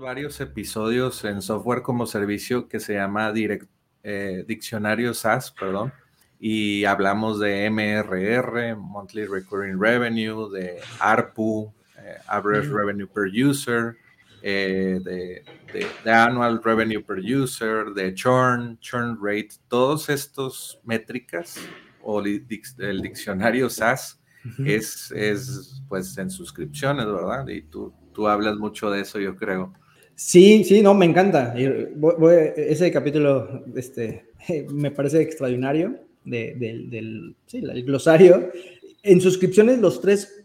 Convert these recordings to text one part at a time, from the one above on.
varios episodios en software como servicio que se llama eh, Diccionario SaaS, perdón, y hablamos de MRR, Monthly Recurring Revenue, de ARPU, eh, Average Revenue Per User, eh, de, Annual Revenue Per User, de Churn, Churn Rate, todos estos métricas o el diccionario SaaS es, es pues en suscripciones, ¿verdad? Y tú, tú hablas mucho de eso, yo creo. Sí, sí, no, me encanta. ese capítulo este, me parece extraordinario del sí, glosario. En suscripciones, los tres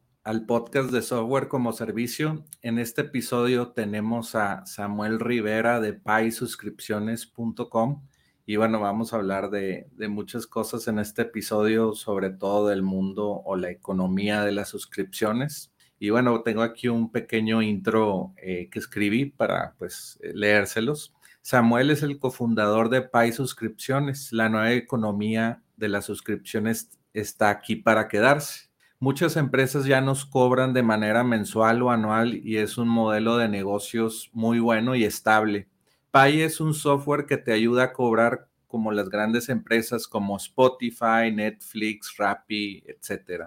al podcast de Software como Servicio. En este episodio tenemos a Samuel Rivera de paysuscripciones.com y bueno, vamos a hablar de, muchas cosas en este episodio, sobre todo del mundo o la economía de las suscripciones. Y bueno, tengo aquí un pequeño intro eh, que escribí para pues leérselos. Samuel es el cofundador de Pay Suscripciones. La nueva economía de las suscripciones está aquí para quedarse Muchas empresas ya nos cobran de manera mensual o anual y es un modelo de negocios muy bueno y estable. Pay es un software que te ayuda a cobrar como las grandes empresas como Spotify, Netflix, Rappi, etc.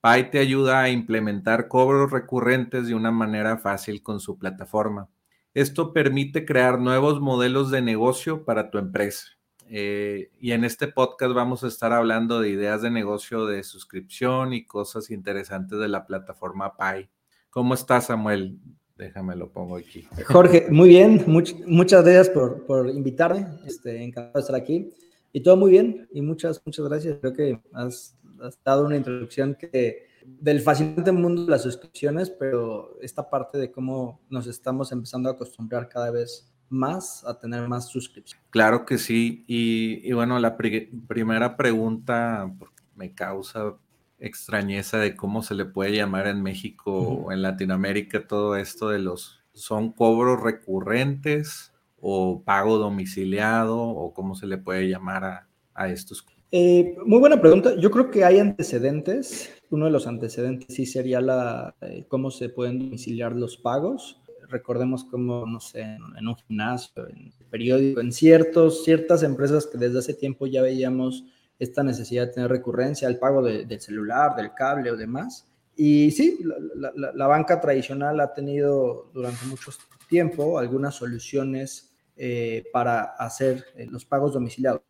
Pay te ayuda a implementar cobros recurrentes de una manera fácil con su plataforma. Esto permite crear nuevos modelos de negocio para tu empresa. Eh, y en este podcast vamos a estar hablando de ideas de negocio de suscripción y cosas interesantes de la plataforma Pi. ¿Cómo estás, Samuel? Déjame lo pongo aquí. Jorge, muy bien. muchas gracias por, por invitarme. Este, encantado de estar aquí. Y todo muy bien. Y muchas, muchas gracias. Creo que has, has dado una introducción que del fascinante mundo de las suscripciones, pero esta parte de cómo nos estamos empezando a acostumbrar cada vez más a tener más suscripciones. Claro que sí. Y, bueno, la primera pregunta me causa extrañeza de cómo se le puede llamar en México o en Latinoamérica todo esto de los, ¿son cobros recurrentes o pago domiciliado o cómo se le puede llamar a, a estos? Eh, muy buena pregunta. Yo creo que hay antecedentes. Uno de los antecedentes sí sería la, eh, cómo se pueden domiciliar los pagos recordemos como, no sé, en, un gimnasio, en periódico, en ciertos, ciertas empresas que desde hace tiempo ya veíamos esta necesidad de tener recurrencia al pago del celular, del cable o demás. Y sí, la, banca tradicional ha tenido durante mucho tiempo algunas soluciones eh, para hacer eh, los pagos domiciliados.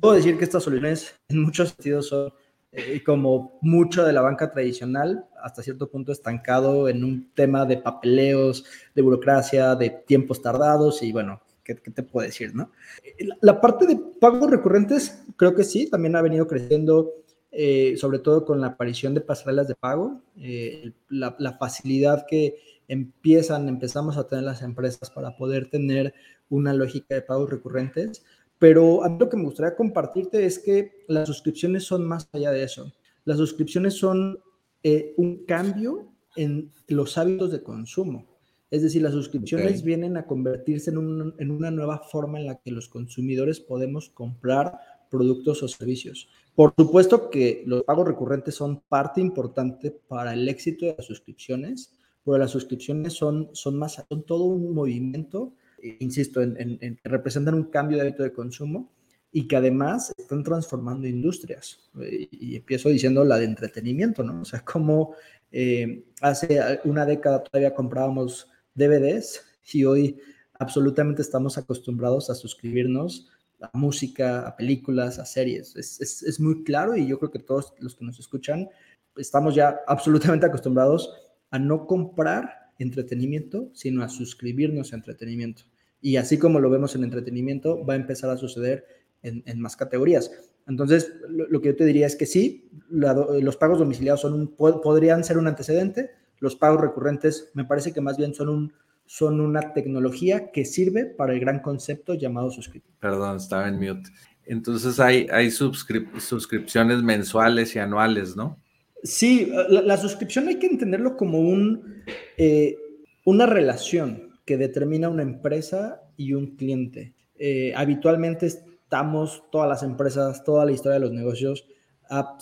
Puedo decir que estas soluciones en muchos sentidos son eh, como mucho de la banca tradicional, hasta cierto punto estancado en un tema de papeleos, de burocracia, de tiempos tardados y bueno, ¿qué, te puedo decir, no? La parte de pagos recurrentes, creo que sí, también ha venido creciendo, eh, sobre todo con la aparición de pasarelas de pago, eh, la, la facilidad que empiezan, empezamos a tener las empresas para poder tener una lógica de pagos recurrentes pero a mí lo que me gustaría compartirte es que las suscripciones son más allá de eso. Las suscripciones son eh, un cambio en los hábitos de consumo. Es decir, las suscripciones vienen a convertirse en, en, una nueva forma en la que los consumidores podemos comprar productos o servicios. Por supuesto que los pagos recurrentes son parte importante para el éxito de las suscripciones, pero las suscripciones son, son más, son todo un movimiento insisto, en, que representan un cambio de hábito de consumo y que además están transformando industrias. Y, empiezo diciendo la de entretenimiento, ¿no? O sea, como eh, hace una década todavía comprábamos DVDs y hoy absolutamente estamos acostumbrados a suscribirnos a música, a películas, a series. Es, es, es, muy claro y yo creo que todos los que nos escuchan estamos ya absolutamente acostumbrados a no comprar entretenimiento, sino a suscribirnos a entretenimiento. Y así como lo vemos en entretenimiento, va a empezar a suceder en, más categorías. Entonces, lo, que yo te diría es que sí, los pagos domiciliados son un, podrían ser un antecedente, los pagos recurrentes me parece que más bien son un, son una tecnología que sirve para el gran concepto llamado suscripción. Perdón, estaba en mute. Entonces hay, hay suscripciones mensuales y anuales, ¿no? Sí, la, suscripción hay que entenderlo como un, eh, una relación que determina una empresa y un cliente. Eh, habitualmente estamos, todas las empresas, toda la historia de los negocios ha,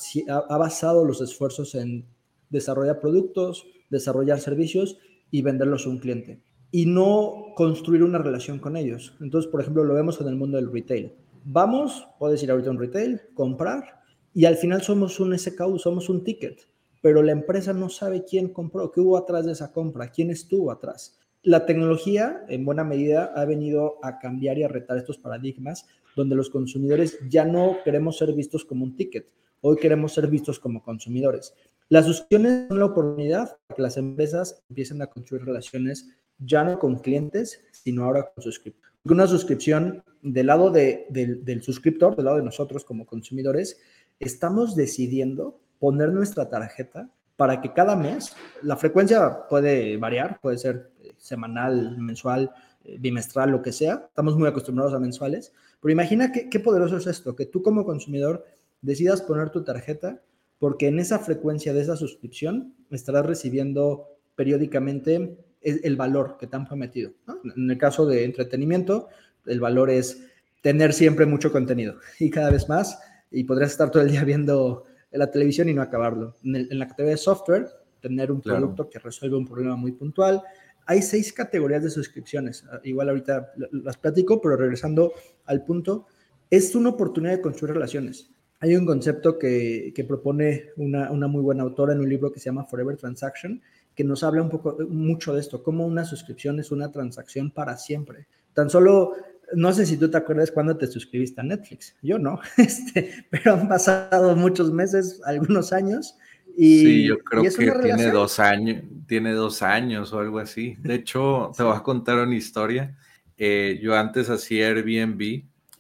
basado los esfuerzos en desarrollar productos, desarrollar servicios y venderlos a un cliente. Y no construir una relación con ellos. Entonces, por ejemplo, lo vemos en el mundo del retail. Vamos, puedes ir ahorita a un retail, comprar, y al final somos un SKU, somos un ticket, pero la empresa no sabe quién compró, qué hubo atrás de esa compra, quién estuvo atrás. La tecnología, en buena medida, ha venido a cambiar y a retar estos paradigmas donde los consumidores ya no queremos ser vistos como un ticket, hoy queremos ser vistos como consumidores. Las suscripciones son la oportunidad para que las empresas empiecen a construir relaciones ya no con clientes, sino ahora con suscriptores. Una suscripción del lado del, del suscriptor, del lado de nosotros como consumidores, estamos decidiendo poner nuestra tarjeta para que cada mes, la frecuencia puede variar, puede ser eh, semanal, mensual, eh, bimestral, lo que sea. Estamos muy acostumbrados a mensuales, pero imagina qué, poderoso es esto, que tú como consumidor decidas poner tu tarjeta porque en esa frecuencia de esa suscripción estarás recibiendo periódicamente el, valor que te han prometido. En el caso de entretenimiento, el valor es tener siempre mucho contenido y cada vez más y podrías estar todo el día viendo la televisión y no acabarlo. En, la categoría de software, tener un producto que resuelve un problema muy puntual. Hay seis categorías de suscripciones. Ah, igual ahorita las platico, pero regresando al punto, es una oportunidad de construir relaciones. Hay un concepto que, que propone una, una, muy buena autora en un libro que se llama Forever Transaction, que nos habla un poco, mucho de esto, cómo una suscripción es una transacción para siempre. Tan solo no sé si tú te acuerdas cuando te suscribiste a Netflix. Yo no, este, pero han pasado muchos meses, algunos años. Y, sí, yo creo que tiene dos años, tiene dos años o algo así. De hecho, te voy a contar una historia. Eh, yo antes hacía Airbnb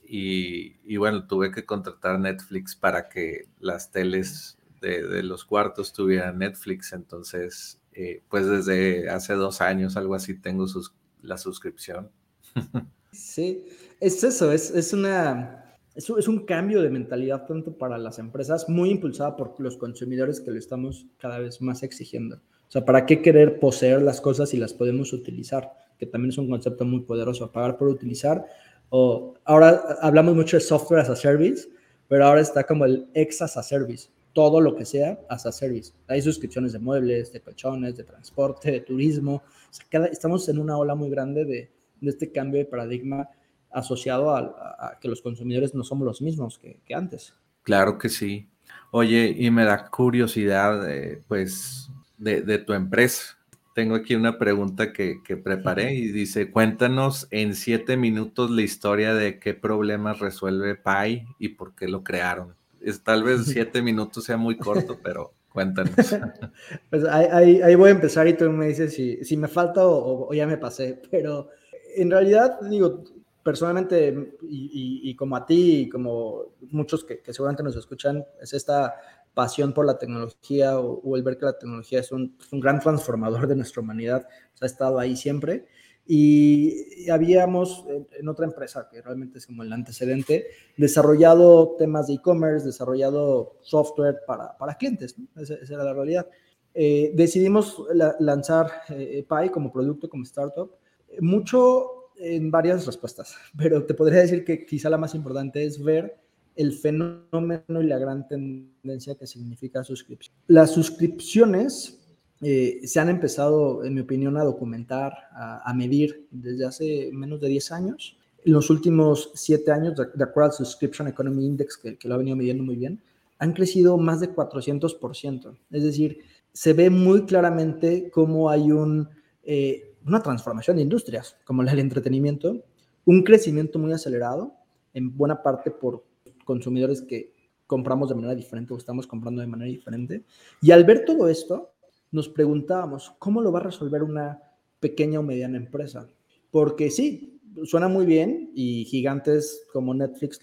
y, y, bueno, tuve que contratar Netflix para que las teles de, de los cuartos tuvieran Netflix. Entonces, eh, pues desde hace dos años, algo así, tengo sus, la suscripción. Sí, es eso, es, es una, es, es, un cambio de mentalidad tanto para las empresas, muy impulsada por los consumidores que lo estamos cada vez más exigiendo. O sea, ¿para qué querer poseer las cosas si las podemos utilizar? Que también es un concepto muy poderoso, pagar por utilizar. O ahora hablamos mucho de software as a service, pero ahora está como el ex as a service, todo lo que sea as a service. Hay suscripciones de muebles, de colchones, de transporte, de turismo. O sea, cada, estamos en una ola muy grande de, de este cambio de paradigma asociado a, que los consumidores no somos los mismos que, antes. Claro que sí. Oye, y me da curiosidad, pues, de, tu empresa. Tengo aquí una pregunta que, preparé y dice, cuéntanos en siete minutos la historia de qué problemas resuelve Pi y por qué lo crearon. Es, tal vez siete minutos sea muy corto, pero cuéntanos. pues ahí, voy a empezar y tú me dices si, si me falta o, ya me pasé, pero en realidad, digo, personalmente, y, como a ti, y como muchos que, seguramente nos escuchan, es esta pasión por la tecnología o, el ver que la tecnología es un, gran transformador de nuestra humanidad, ha estado ahí siempre. Y, habíamos en, otra empresa, que realmente es como el antecedente, desarrollado temas de e-commerce, desarrollado software para, para clientes, esa, era la realidad. Eh, decidimos lanzar eh, Pi como producto, como startup, mucho en varias respuestas, pero te podría decir que quizá la más importante es ver el fenómeno y la gran tendencia que significa suscripción. Las suscripciones eh, se han empezado, en mi opinión, a documentar, a, medir desde hace menos de 10 años. En los últimos 7 años, de, acuerdo al Subscription Economy Index, que, que, lo ha venido midiendo muy bien, han crecido más de 400%. Es decir, se ve muy claramente cómo hay un... Eh, una transformación de industrias como la del entretenimiento, un crecimiento muy acelerado, en buena parte por consumidores que compramos de manera diferente o estamos comprando de manera diferente. Y al ver todo esto, nos preguntábamos, ¿cómo lo va a resolver una pequeña o mediana empresa? Porque sí, suena muy bien y gigantes como Netflix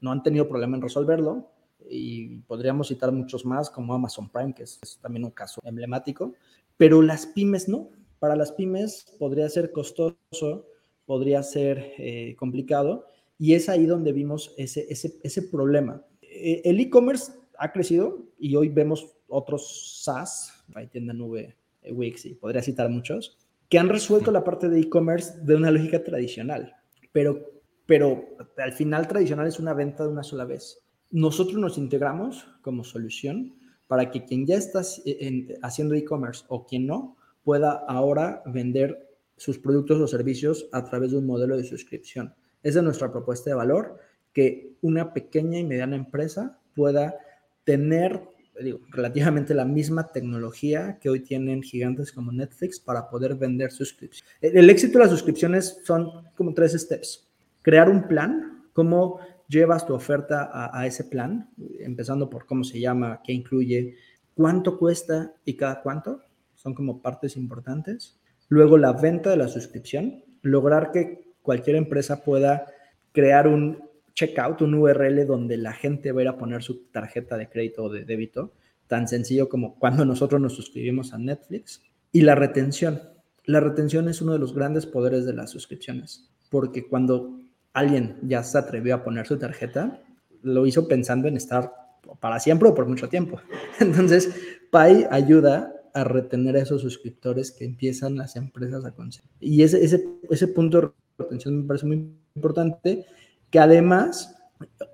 no han tenido problema en resolverlo y podríamos citar muchos más como Amazon Prime, que es también un caso emblemático, pero las pymes no Para las pymes podría ser costoso, podría ser eh, complicado, y es ahí donde vimos ese, ese, ese problema. E, el e-commerce ha crecido y hoy vemos otros SaaS, hay tienda nube, Wix y podría citar muchos, que han resuelto la parte de e-commerce de una lógica tradicional, pero, pero al final tradicional es una venta de una sola vez. Nosotros nos integramos como solución para que quien ya está haciendo e-commerce o quien no pueda ahora vender sus productos o servicios a través de un modelo de suscripción. Esa es nuestra propuesta de valor, que una pequeña y mediana empresa pueda tener digo, relativamente la misma tecnología que hoy tienen gigantes como Netflix para poder vender suscripciones. El, éxito de las suscripciones son como tres steps. Crear un plan, cómo llevas tu oferta a, a, ese plan, empezando por cómo se llama, qué incluye, cuánto cuesta y cada cuánto, son como partes importantes. Luego la venta de la suscripción, lograr que cualquier empresa pueda crear un checkout, un URL donde la gente va a ir a poner su tarjeta de crédito o de débito, tan sencillo como cuando nosotros nos suscribimos a Netflix. Y la retención. La retención es uno de los grandes poderes de las suscripciones, porque cuando alguien ya se atrevió a poner su tarjeta, lo hizo pensando en estar para siempre o por mucho tiempo. Entonces, Pay ayuda a retener a esos suscriptores que empiezan las empresas a conseguir. Y ese, ese, punto de retención me parece muy importante que además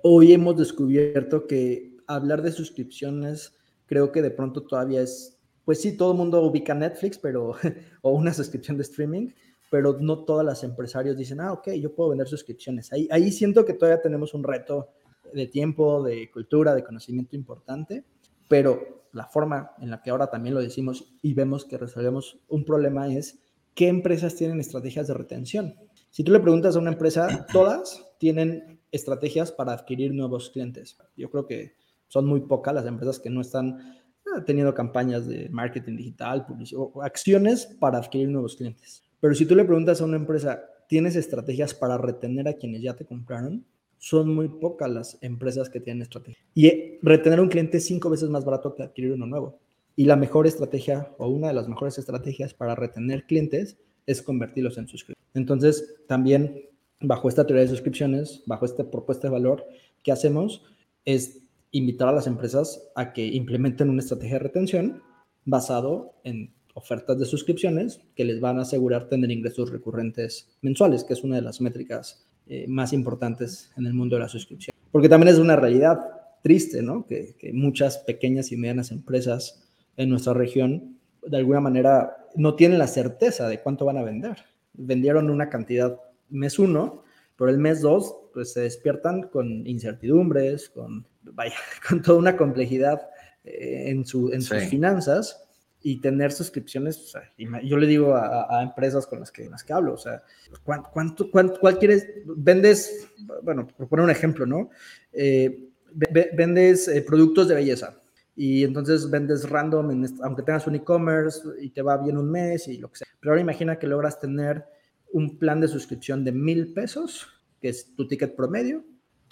hoy hemos descubierto que hablar de suscripciones creo que de pronto todavía es, pues sí, todo el mundo ubica Netflix, pero, o una suscripción de streaming, pero no todas las empresarios dicen, ah, ok, yo puedo vender suscripciones. Ahí, ahí siento que todavía tenemos un reto de tiempo, de cultura, de conocimiento importante, pero la forma en la que ahora también lo decimos y vemos que resolvemos un problema es qué empresas tienen estrategias de retención. Si tú le preguntas a una empresa, todas tienen estrategias para adquirir nuevos clientes. Yo creo que son muy pocas las empresas que no están eh, teniendo campañas de marketing digital, publicidad, acciones para adquirir nuevos clientes. Pero si tú le preguntas a una empresa, ¿tienes estrategias para retener a quienes ya te compraron? Son muy pocas las empresas que tienen estrategia. Y eh, retener un cliente es cinco veces más barato que adquirir uno nuevo. Y la mejor estrategia o una de las mejores estrategias para retener clientes es convertirlos en suscriptores. Entonces, también bajo esta teoría de suscripciones, bajo esta propuesta de valor, ¿qué hacemos? Es invitar a las empresas a que implementen una estrategia de retención basado en ofertas de suscripciones que les van a asegurar tener ingresos recurrentes mensuales, que es una de las métricas eh, más importantes en el mundo de la suscripción. Porque también es una realidad triste, ¿no? Que, que muchas pequeñas y medianas empresas en nuestra región de alguna manera no tienen la certeza de cuánto van a vender. Vendieron una cantidad mes uno, pero el mes dos, pues se despiertan con incertidumbres, con, vaya, con toda una complejidad eh, en, su, en sus finanzas y tener suscripciones, o sea, yo le digo a, empresas con las, que, las que hablo, o sea, ¿cuánto, cuánto, cuál quieres? Vendes, bueno, por poner un ejemplo, ¿no? Eh, vendes eh, productos de belleza, y entonces vendes random, aunque tengas un e-commerce y te va bien un mes y lo que sea. Pero ahora imagina que logras tener un plan de suscripción de mil pesos, que es tu ticket promedio,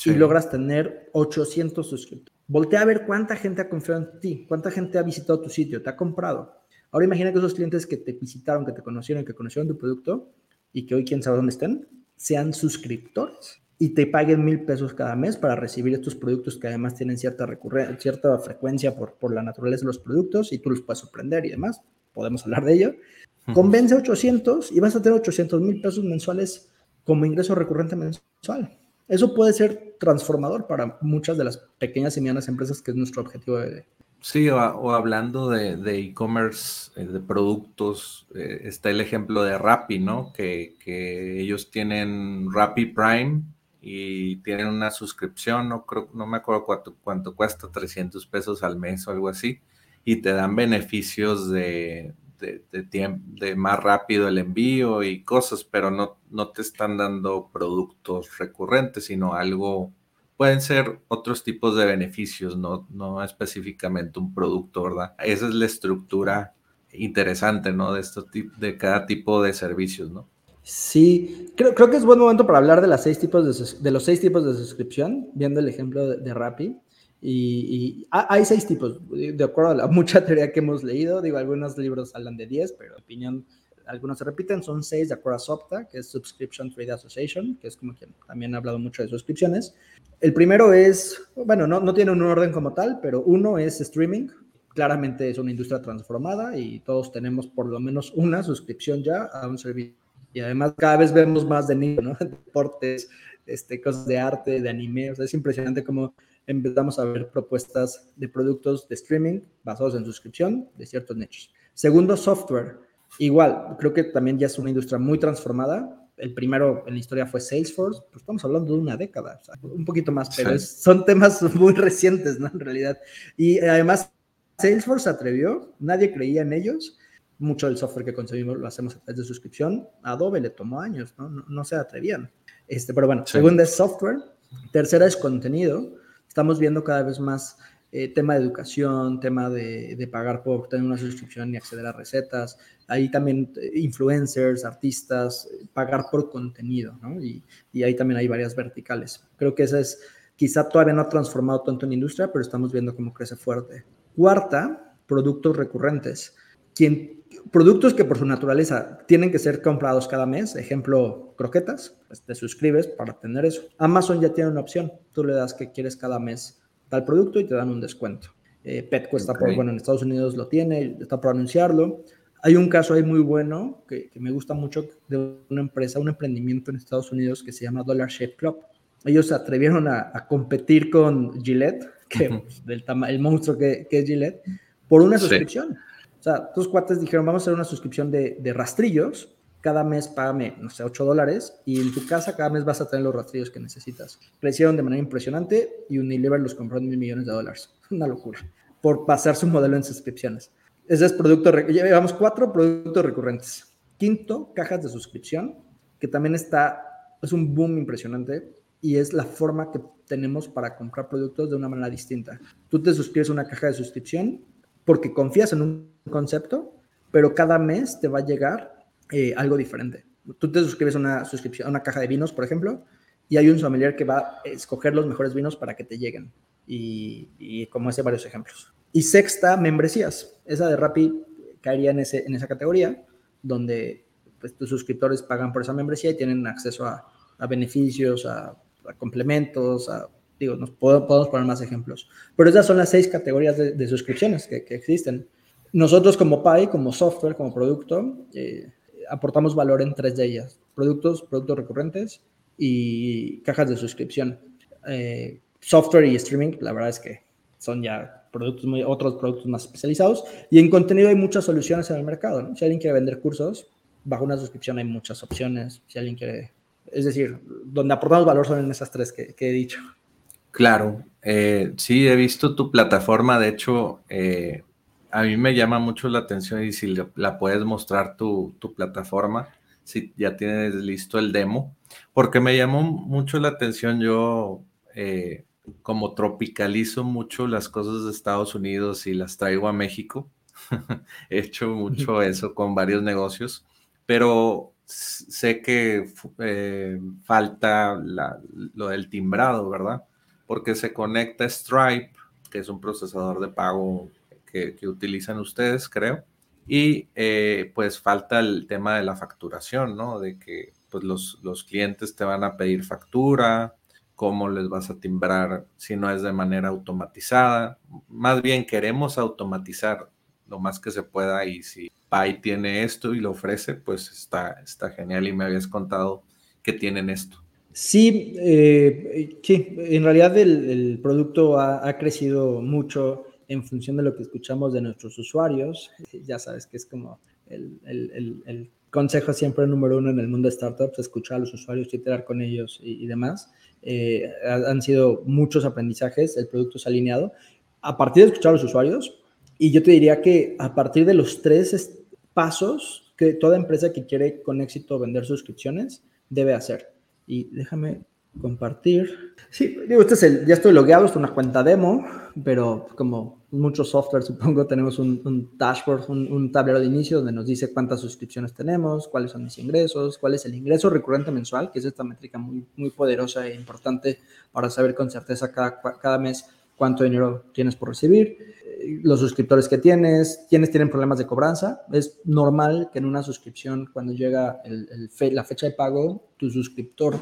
y logras tener 800 suscriptores. Voltea a ver cuánta gente ha confiado en ti, cuánta gente ha visitado tu sitio, te ha comprado. Ahora imagina que esos clientes que te visitaron, que te conocieron, que conocieron tu producto y que hoy quién sabe dónde estén, sean suscriptores y te paguen mil pesos cada mes para recibir estos productos que además tienen cierta, cierta frecuencia por, por la naturaleza de los productos y tú los puedes sorprender y demás. Podemos hablar de ello. Convence 800 y vas a tener 800 mil pesos mensuales como ingreso recurrente mensual. Eso puede ser transformador para muchas de las pequeñas y medianas empresas, que es nuestro objetivo de... Sí, o, hablando de e-commerce, de, eh, de, productos, eh, está el ejemplo de Rappi, ¿no? Que, que ellos tienen Rappi Prime, y tienen una suscripción, no, creo, no me acuerdo cuánto, cuánto cuesta, 300 pesos al mes o algo así, y te dan beneficios de, de, de, de más rápido el envío y cosas, pero no, no te están dando productos recurrentes, sino algo, pueden ser otros tipos de beneficios, no, no específicamente un producto, ¿verdad? Esa es la estructura interesante, ¿no? De, esto, de cada tipo de servicios, ¿no? Sí, creo, creo que es buen momento para hablar de, las seis tipos de, de los seis tipos de suscripción, viendo el ejemplo de, de Rappi. Y, hay seis tipos, de acuerdo a la mucha teoría que hemos leído. Digo, algunos libros hablan de 10, pero en opinión algunos se repiten, son seis de acuerdo a SOPTA, que es Subscription Trade Association, que es como quien también ha hablado mucho de suscripciones. El primero es, bueno, no, no tiene un orden como tal, pero uno es streaming. Claramente es una industria transformada y todos tenemos por lo menos una suscripción ya a un servicio. Y además cada vez vemos más de niños, ¿no? Deportes, este, cosas de arte, de anime. O sea, es impresionante cómo empezamos a ver propuestas de productos de streaming basados en suscripción de ciertos nichos. Segundo, software. Igual, creo que también ya es una industria muy transformada. El primero en la historia fue Salesforce, pues estamos hablando de una década, un poquito más, pero son temas muy recientes, ¿no? En realidad. Y además, Salesforce se atrevió, nadie creía en ellos. Mucho del software que consumimos lo hacemos a través de suscripción. Adobe le tomó años, ¿no? No, se atrevían. Este, pero bueno, segunda es software. Tercera es contenido estamos viendo cada vez más eh, tema de educación, tema de, pagar por tener una suscripción y acceder a recetas. Ahí también eh, influencers, artistas, pagar por contenido, ¿no? Y, y, ahí también hay varias verticales. Creo que esa es, quizá todavía no ha transformado tanto en industria, pero estamos viendo cómo crece fuerte. Cuarta, productos recurrentes. Quien, productos que por su naturaleza tienen que ser comprados cada mes, ejemplo, croquetas, pues te suscribes para tener eso. Amazon ya tiene una opción, tú le das que quieres cada mes tal producto y te dan un descuento. Eh, Pet cuesta por, bueno, en Estados Unidos lo tiene, está por anunciarlo. Hay un caso ahí muy bueno que, me gusta mucho de una empresa, un emprendimiento en Estados Unidos que se llama Dollar Shave Club. Ellos se atrevieron a, competir con Gillette, que del el monstruo que, es Gillette, por una suscripción. O sea, tus cuates dijeron, vamos a hacer una suscripción de, de rastrillos cada mes págame, no sé, 8 dólares y en tu casa cada mes vas a tener los rastrillos que necesitas. Crecieron de manera impresionante y Unilever los compró en mil millones de dólares. Una locura. Por pasar su modelo en suscripciones. Ese es producto, llevamos cuatro productos recurrentes. Quinto, cajas de suscripción, que también está, es un boom impresionante y es la forma que tenemos para comprar productos de una manera distinta. Tú te suscribes a una caja de suscripción porque confías en un concepto, pero cada mes te va a llegar eh, algo diferente. Tú te suscribes a una suscripción, una caja de vinos, por ejemplo, y hay un sommelier que va a escoger los mejores vinos para que te lleguen. Y, como ese, varios ejemplos. Y sexta, membresías. Esa de Rappi caería en, ese, en esa categoría, donde pues, tus suscriptores pagan por esa membresía y tienen acceso a, beneficios, a, complementos, a, digo, nos podemos, poner más ejemplos. Pero esas son las seis categorías de, suscripciones que, existen. Nosotros como PAI, como software, como producto, eh, aportamos valor en tres de ellas, productos, productos recurrentes y cajas de suscripción. Eh, software y streaming, la verdad es que son ya productos muy, otros productos más especializados. Y en contenido hay muchas soluciones en el mercado. Si alguien quiere vender cursos, bajo una suscripción hay muchas opciones. Si alguien quiere, es decir, donde aportamos valor son en esas tres que, he dicho. Claro, eh, sí, he visto tu plataforma. De hecho, eh, a mí me llama mucho la atención y si la puedes mostrar tu, plataforma, si ya tienes listo el demo, porque me llamó mucho la atención yo, eh, como tropicalizo mucho las cosas de Estados Unidos y las traigo a México, he hecho mucho eso con varios negocios, pero sé que eh, falta lo del timbrado, ¿verdad? Porque se conecta Stripe, que es un procesador de pago que, utilizan ustedes, creo. Y eh, pues falta el tema de la facturación, ¿no? De que pues los, los clientes te van a pedir factura, cómo les vas a timbrar si no es de manera automatizada. Más bien queremos automatizar lo más que se pueda y si Pi tiene esto y lo ofrece, pues está, está genial y me habías contado que tienen esto. Sí, eh, sí en realidad el, producto ha, crecido mucho en función de lo que escuchamos de nuestros usuarios. Ya sabes que es como el, consejo siempre número uno en el mundo de startups, escuchar a los usuarios, iterar con ellos y, demás. Eh, han sido muchos aprendizajes, el producto se ha alineado. A partir de escuchar a los usuarios, y yo te diría que a partir de los tres pasos que toda empresa que quiere con éxito vender suscripciones debe hacer. Y déjame compartir. Sí, digo, este es el, ya estoy logueado, es una cuenta demo, pero como muchos software, supongo, tenemos un, dashboard, un, tablero de inicio donde nos dice cuántas suscripciones tenemos, cuáles son mis ingresos, cuál es el ingreso recurrente mensual, que es esta métrica muy, muy poderosa e importante para saber con certeza cada, cada mes cuánto dinero tienes por recibir, eh, los suscriptores que tienes, quiénes tienen problemas de cobranza. Es normal que en una suscripción, cuando llega la fecha de pago, tu suscriptor,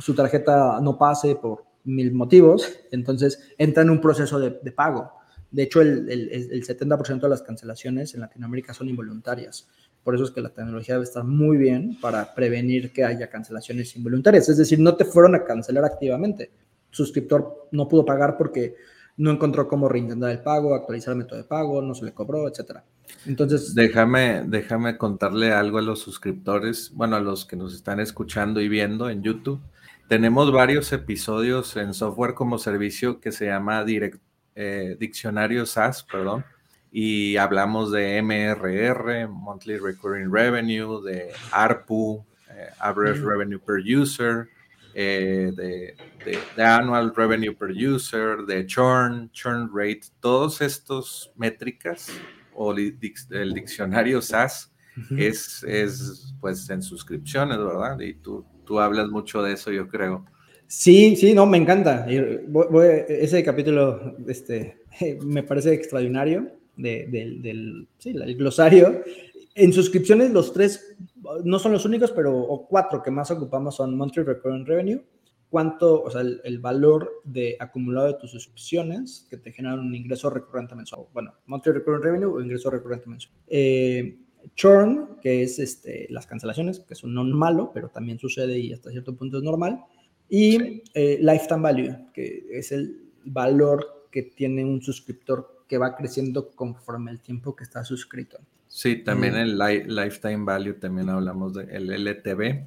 su tarjeta no pase por mil motivos, entonces entra en un proceso de, pago. De hecho, el, el 70% de las cancelaciones en Latinoamérica son involuntarias. Por eso es que la tecnología debe estar muy bien para prevenir que haya cancelaciones involuntarias. Es decir, no te fueron a cancelar activamente. suscriptor no pudo pagar porque no encontró cómo reintentar el pago, actualizar el método de pago, no se le cobró, etcétera. Entonces, déjame, déjame contarle algo a los suscriptores, bueno, a los que nos están escuchando y viendo en YouTube. Tenemos varios episodios en software como servicio que se llama direct, eh, Diccionario SaaS, perdón, y hablamos de MRR, Monthly Recurring Revenue, de ARPU, eh, Average Revenue Per User, eh, de, de, Annual Revenue Per User, de Churn, Churn Rate, todos estos métricas o el diccionario SaaS es, es pues en suscripciones, ¿verdad? Y tú, tú hablas mucho de eso, yo creo. Sí, sí, no, me encanta. ese capítulo este, me parece extraordinario del, glosario. En suscripciones, los tres no son los únicos, pero o cuatro que más ocupamos son Monthly Recurring Revenue, cuánto, o sea, el, valor de acumulado de tus suscripciones que te generan un ingreso recurrente mensual. Bueno, Monthly Recurring Revenue o ingreso recurrente mensual. Eh, churn, que es este, las cancelaciones, que es un non malo, pero también sucede y hasta cierto punto es normal. Y eh, Lifetime Value, que es el valor que tiene un suscriptor que va creciendo conforme el tiempo que está suscrito. Sí, también el lifetime value, también hablamos del LTV.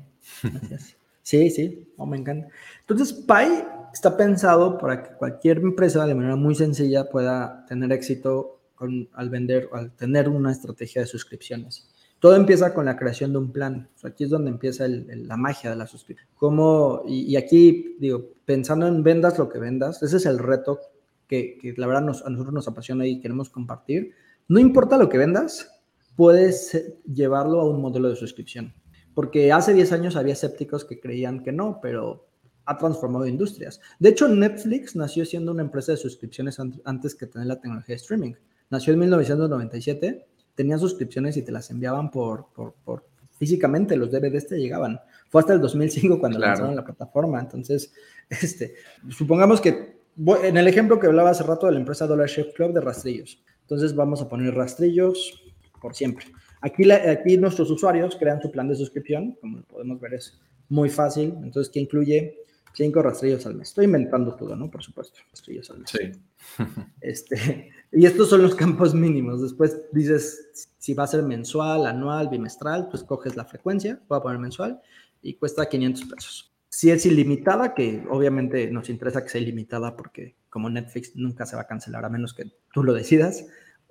Sí, sí, oh, me encanta. Entonces, Pi está pensado para que cualquier empresa de manera muy sencilla pueda tener éxito con, al vender o al tener una estrategia de suscripciones. Todo empieza con la creación de un plan. aquí es donde empieza la magia de la suscripción. Como, y, y, aquí, digo, pensando en vendas lo que vendas, ese es el reto que, la verdad a nosotros nos apasiona y queremos compartir, no importa lo que vendas, puedes llevarlo a un modelo de suscripción. Porque hace 10 años había escépticos que creían que no, pero ha transformado industrias. De hecho, Netflix nació siendo una empresa de suscripciones antes que tener la tecnología de streaming. Nació en 1997, tenía suscripciones y te las enviaban por, por, físicamente, los DVDs te llegaban. Fue hasta el 2005 cuando lanzaron la plataforma. Entonces, este, supongamos que en el ejemplo que hablaba hace rato de la empresa Dollar Shave Club de rastrillos. Entonces vamos a poner rastrillos por siempre. Aquí, aquí nuestros usuarios crean su plan de suscripción, como podemos ver es muy fácil. Entonces, que incluye cinco rastrillos al mes. Estoy inventando todo, ¿no? Por supuesto, rastrillos al mes. Sí. este, y estos son los campos mínimos. Después dices si va a ser mensual, anual, bimestral, pues coges la frecuencia, voy a poner mensual y cuesta 500 pesos. Si es ilimitada, que obviamente nos interesa que sea ilimitada porque como Netflix nunca se va a cancelar a menos que tú lo decidas,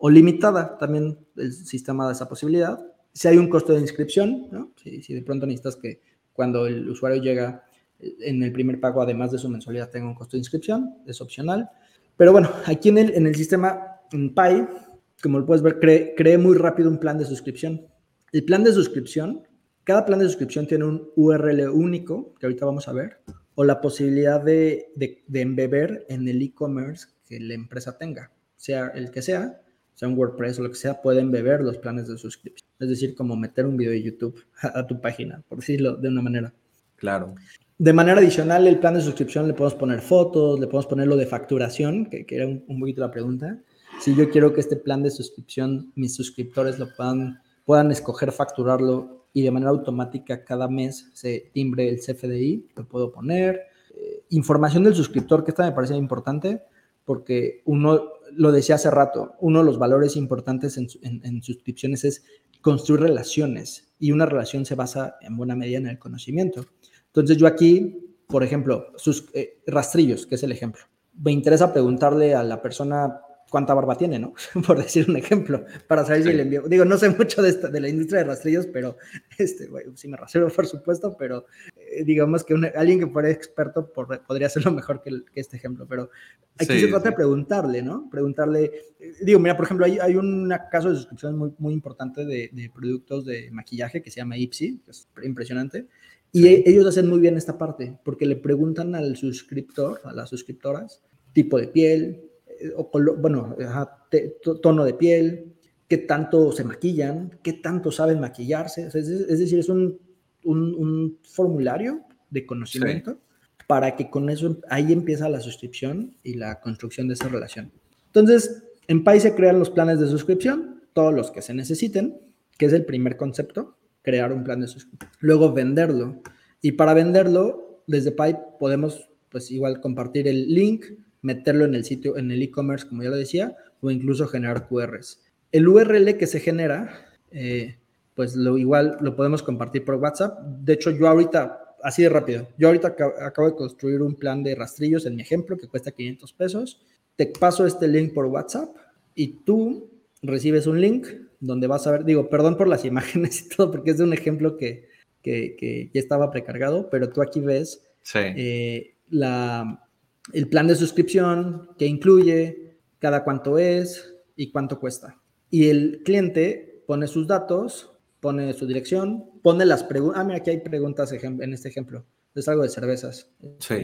o limitada, también el sistema da esa posibilidad. Si hay un costo de inscripción, si, de pronto necesitas que cuando el usuario llega eh, en el primer pago, además de su mensualidad, tenga un costo de inscripción, es opcional. Pero bueno, aquí en el, en el sistema en Pi, como lo puedes ver, cree muy rápido un plan de suscripción. El plan de suscripción cada plan de suscripción tiene un URL único, que ahorita vamos a ver, o la posibilidad de, de, embeber en el e-commerce que la empresa tenga, sea el que sea, sea un WordPress o lo que sea, pueden beber los planes de suscripción. Es decir, como meter un video de YouTube a, tu página, por decirlo de una manera. Claro. De manera adicional, el plan de suscripción le podemos poner fotos, le podemos poner lo de facturación, que, era un, un, poquito la pregunta. Si yo quiero que este plan de suscripción, mis suscriptores lo puedan, puedan escoger facturarlo y de manera automática cada mes se timbre el CFDI, lo puedo poner. Eh, información del suscriptor, que esta me parece importante, porque uno, lo decía hace rato, uno de los valores importantes en, suscripciones es construir relaciones y una relación se basa en buena medida en el conocimiento. Entonces yo aquí, por ejemplo, sus eh, rastrillos, que es el ejemplo, me interesa preguntarle a la persona cuánta barba tiene, ¿no? Por decir un ejemplo, para saber si le envío. Digo, no sé mucho de, esta, de la industria de rastrillos, pero este, bueno, sí me rastreo, por supuesto, pero eh, digamos que alguien que fuera experto podría hacerlo mejor que, este ejemplo, pero aquí se trata de preguntarle, ¿no? Preguntarle, eh, digo, mira, por ejemplo, hay, hay un caso de suscripción muy, muy importante de, de, productos de maquillaje que se llama Ipsy, que es impresionante, y ellos hacen muy bien esta parte, porque le preguntan al suscriptor, a las suscriptoras, tipo de piel, bueno, tono de piel, qué tanto se maquillan, qué tanto saben maquillarse. es, decir, es un, formulario de conocimiento para que con eso ahí empieza la suscripción y la construcción de esa relación. Entonces, en Pai se crean los planes de suscripción, todos los que se necesiten, que es el primer concepto, crear un plan de suscripción. Luego venderlo. Y para venderlo, desde Pai podemos, pues igual compartir el link, meterlo en el sitio, en el e-commerce, como ya lo decía, o incluso generar QRs. El URL que se genera, eh, pues lo igual lo podemos compartir por WhatsApp. De hecho, yo ahorita, así de rápido, yo ahorita acabo de construir un plan de rastrillos en mi ejemplo que cuesta 500 pesos. Te paso este link por WhatsApp y tú recibes un link donde vas a ver, digo, perdón por las imágenes y todo, porque es de un ejemplo que, que, ya estaba precargado, pero tú aquí ves eh, la, el plan de suscripción que incluye, cada cuánto es y cuánto cuesta. Y el cliente pone sus datos, pone su dirección, pone las preguntas. Ah, mira, aquí hay preguntas en este ejemplo. Es algo de cervezas.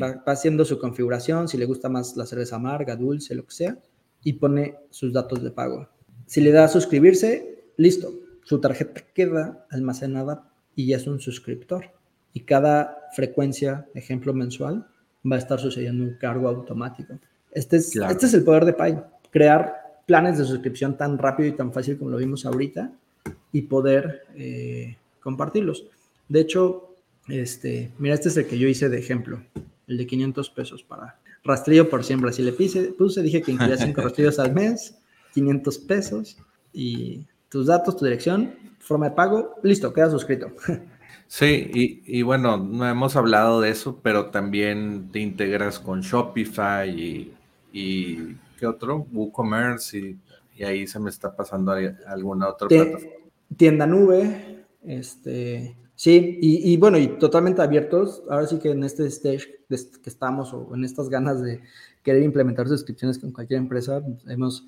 Va, haciendo su configuración, si le gusta más la cerveza amarga, dulce, lo que sea, y pone sus datos de pago. Si le da a suscribirse, listo. Su tarjeta queda almacenada y ya es un suscriptor. Y cada frecuencia, ejemplo mensual, va a estar sucediendo un cargo automático. Este es, este es el poder de Pi, crear planes de suscripción tan rápido y tan fácil como lo vimos ahorita y poder eh, compartirlos. De hecho, este, mira, este es el que yo hice de ejemplo, el de 500 pesos para rastrillo por siempre. Si le puse, puse dije que incluía 5 rastrillos al mes, 500 pesos y tus datos, tu dirección, forma de pago, listo, queda suscrito. Sí, y, bueno, no hemos hablado de eso, pero también te integras con Shopify y, y ¿qué otro? WooCommerce y, y ahí se me está pasando alguna otra plataforma. Tienda nube, este, sí, y, bueno, y totalmente abiertos. Ahora sí que en este stage que estamos o en estas ganas de querer implementar suscripciones con cualquier empresa, hemos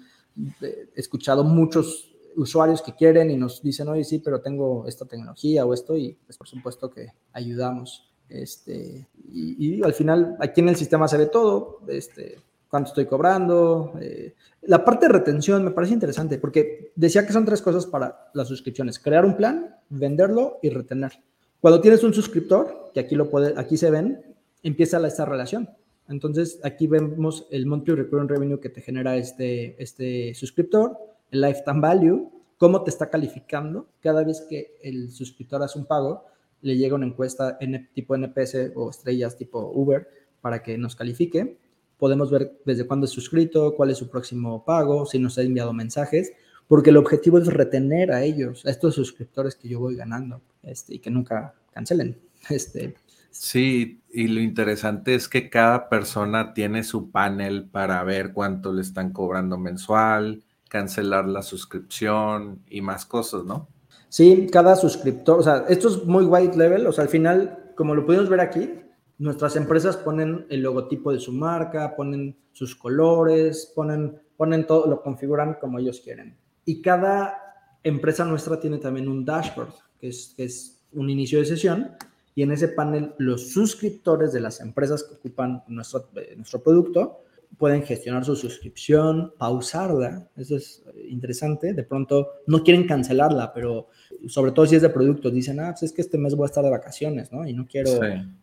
eh, escuchado muchos usuarios que quieren y nos dicen, oye, sí, pero tengo esta tecnología o esto, y pues por supuesto que ayudamos. Este, y, al final, aquí en el sistema se ve todo, este, cuánto estoy cobrando. Eh, la parte de retención me parece interesante porque decía que son tres cosas para las suscripciones: crear un plan, venderlo y retener. Cuando tienes un suscriptor, que aquí, lo puede, aquí se ven, empieza esta relación. Entonces, aquí vemos el monthly recurring revenue que te genera este, este suscriptor el lifetime value, cómo te está calificando. Cada vez que el suscriptor hace un pago, le llega una encuesta en tipo NPS o estrellas tipo Uber para que nos califique. Podemos ver desde cuándo es suscrito, cuál es su próximo pago, si nos ha enviado mensajes, porque el objetivo es retener a ellos, a estos suscriptores que yo voy ganando este, y que nunca cancelen. Este, Sí, y lo interesante es que cada persona tiene su panel para ver cuánto le están cobrando mensual, cancelar la suscripción y más cosas, ¿no? Sí, cada suscriptor, o sea, esto es muy white level, o sea, al final, como lo pudimos ver aquí, nuestras empresas ponen el logotipo de su marca, ponen sus colores, ponen, ponen todo, lo configuran como ellos quieren. Y cada empresa nuestra tiene también un dashboard, que es, que es un inicio de sesión, y en ese panel los suscriptores de las empresas que ocupan nuestro, eh, nuestro producto pueden gestionar su suscripción, pausarla, eso es interesante, de pronto no quieren cancelarla, pero sobre todo si es de productos, dicen, ah, pues es que este mes voy a estar de vacaciones, ¿no? Y no quiero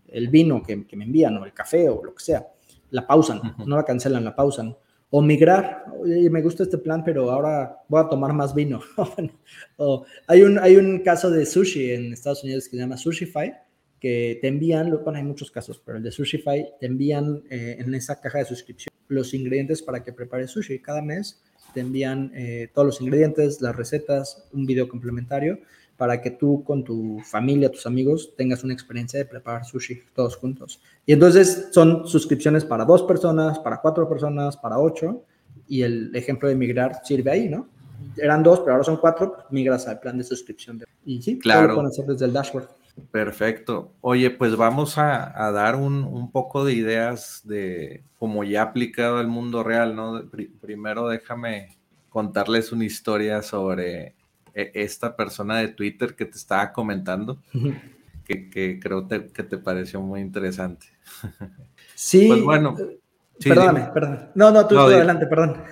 el vino que, me envían o el café o lo que sea, la pausan, no la cancelan, la pausan. O migrar, oye, me gusta este plan, pero ahora voy a tomar más vino. o hay, un, hay un caso de sushi en Estados Unidos que se llama Sushify, que te envían, bueno, hay muchos casos, pero el de Sushify te envían eh, en esa caja de suscripción los ingredientes para que prepares sushi. Cada mes te envían eh, todos los ingredientes, las recetas, un video complementario para que tú con tu familia, tus amigos, tengas una experiencia de preparar sushi todos juntos. Y entonces son suscripciones para dos personas, para cuatro personas, para ocho, y el ejemplo de migrar sirve ahí, ¿no? Eran dos, pero ahora son cuatro, pues migras al plan de suscripción. Y sí, claro. lo pueden hacer desde el dashboard. Perfecto. Oye, pues vamos a, dar un, poco de ideas de cómo ya aplicado al mundo real, ¿no? primero déjame contarles una historia sobre e, esta persona de Twitter que te estaba comentando, que, creo que te pareció muy interesante. Sí. Pues bueno. perdóname, perdón. No, no, tú, adelante, perdón.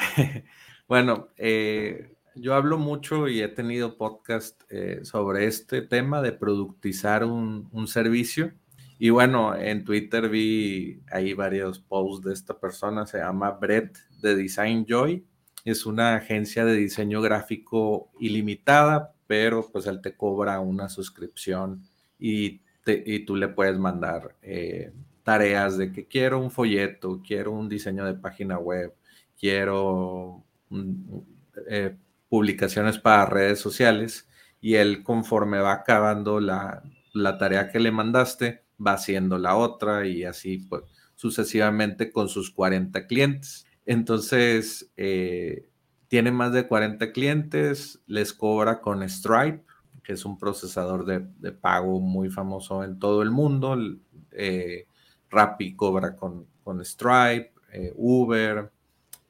bueno, eh, yo hablo mucho y he tenido podcast eh, sobre este tema de productizar un, un, servicio. Y bueno, en Twitter vi ahí varios posts de esta persona, se llama Brett de Design Joy. Es una agencia de diseño gráfico ilimitada, pero pues él te cobra una suscripción y, y tú le puedes mandar eh, tareas de que quiero un folleto, quiero un diseño de página web, quiero eh, publicaciones para redes sociales y él conforme va acabando la, la, tarea que le mandaste, va haciendo la otra y así pues sucesivamente con sus 40 clientes. Entonces, eh, tiene más de 40 clientes, les cobra con Stripe, que es un procesador de, de pago muy famoso en todo el mundo. Eh, Rappi cobra con, con Stripe, eh, Uber,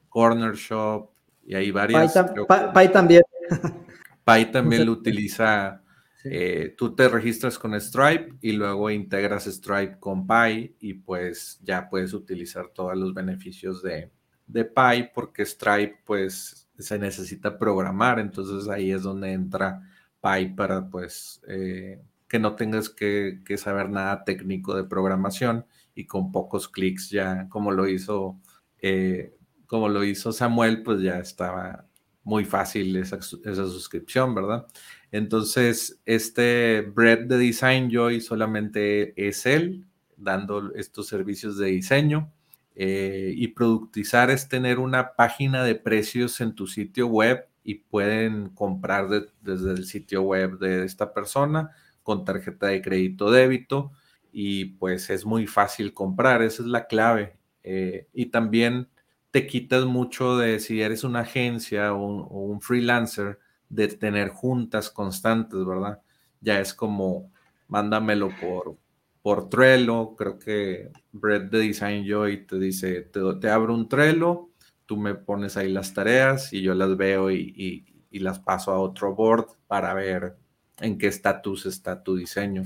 Corner Shop, y hay varias. Pi, también. Pi también lo utiliza. Eh, tú te registras con Stripe y luego integras Stripe con Pi y pues ya puedes utilizar todos los beneficios de, de Pi porque Stripe pues se necesita programar, entonces ahí es donde entra Pi para pues eh, que no tengas que, que, saber nada técnico de programación y con pocos clics ya, como lo hizo, eh, como lo hizo Samuel, pues ya estaba muy fácil esa, suscripción, ¿verdad? Entonces, este Bread de Design Joy solamente es él dando estos servicios de diseño. Eh, y productizar es tener una página de precios en tu sitio web y pueden comprar desde el sitio web de esta persona con tarjeta de crédito débito y pues es muy fácil comprar, esa es la clave. Eh, y también te quitas mucho de si eres una agencia o un, freelancer, de tener juntas constantes, ¿verdad? Ya es como, mándamelo por, por Trello, creo que Brett de Design Joy te dice, te, te, abro un Trello, tú me pones ahí las tareas y yo las veo y, y las paso a otro board para ver en qué estatus está tu diseño.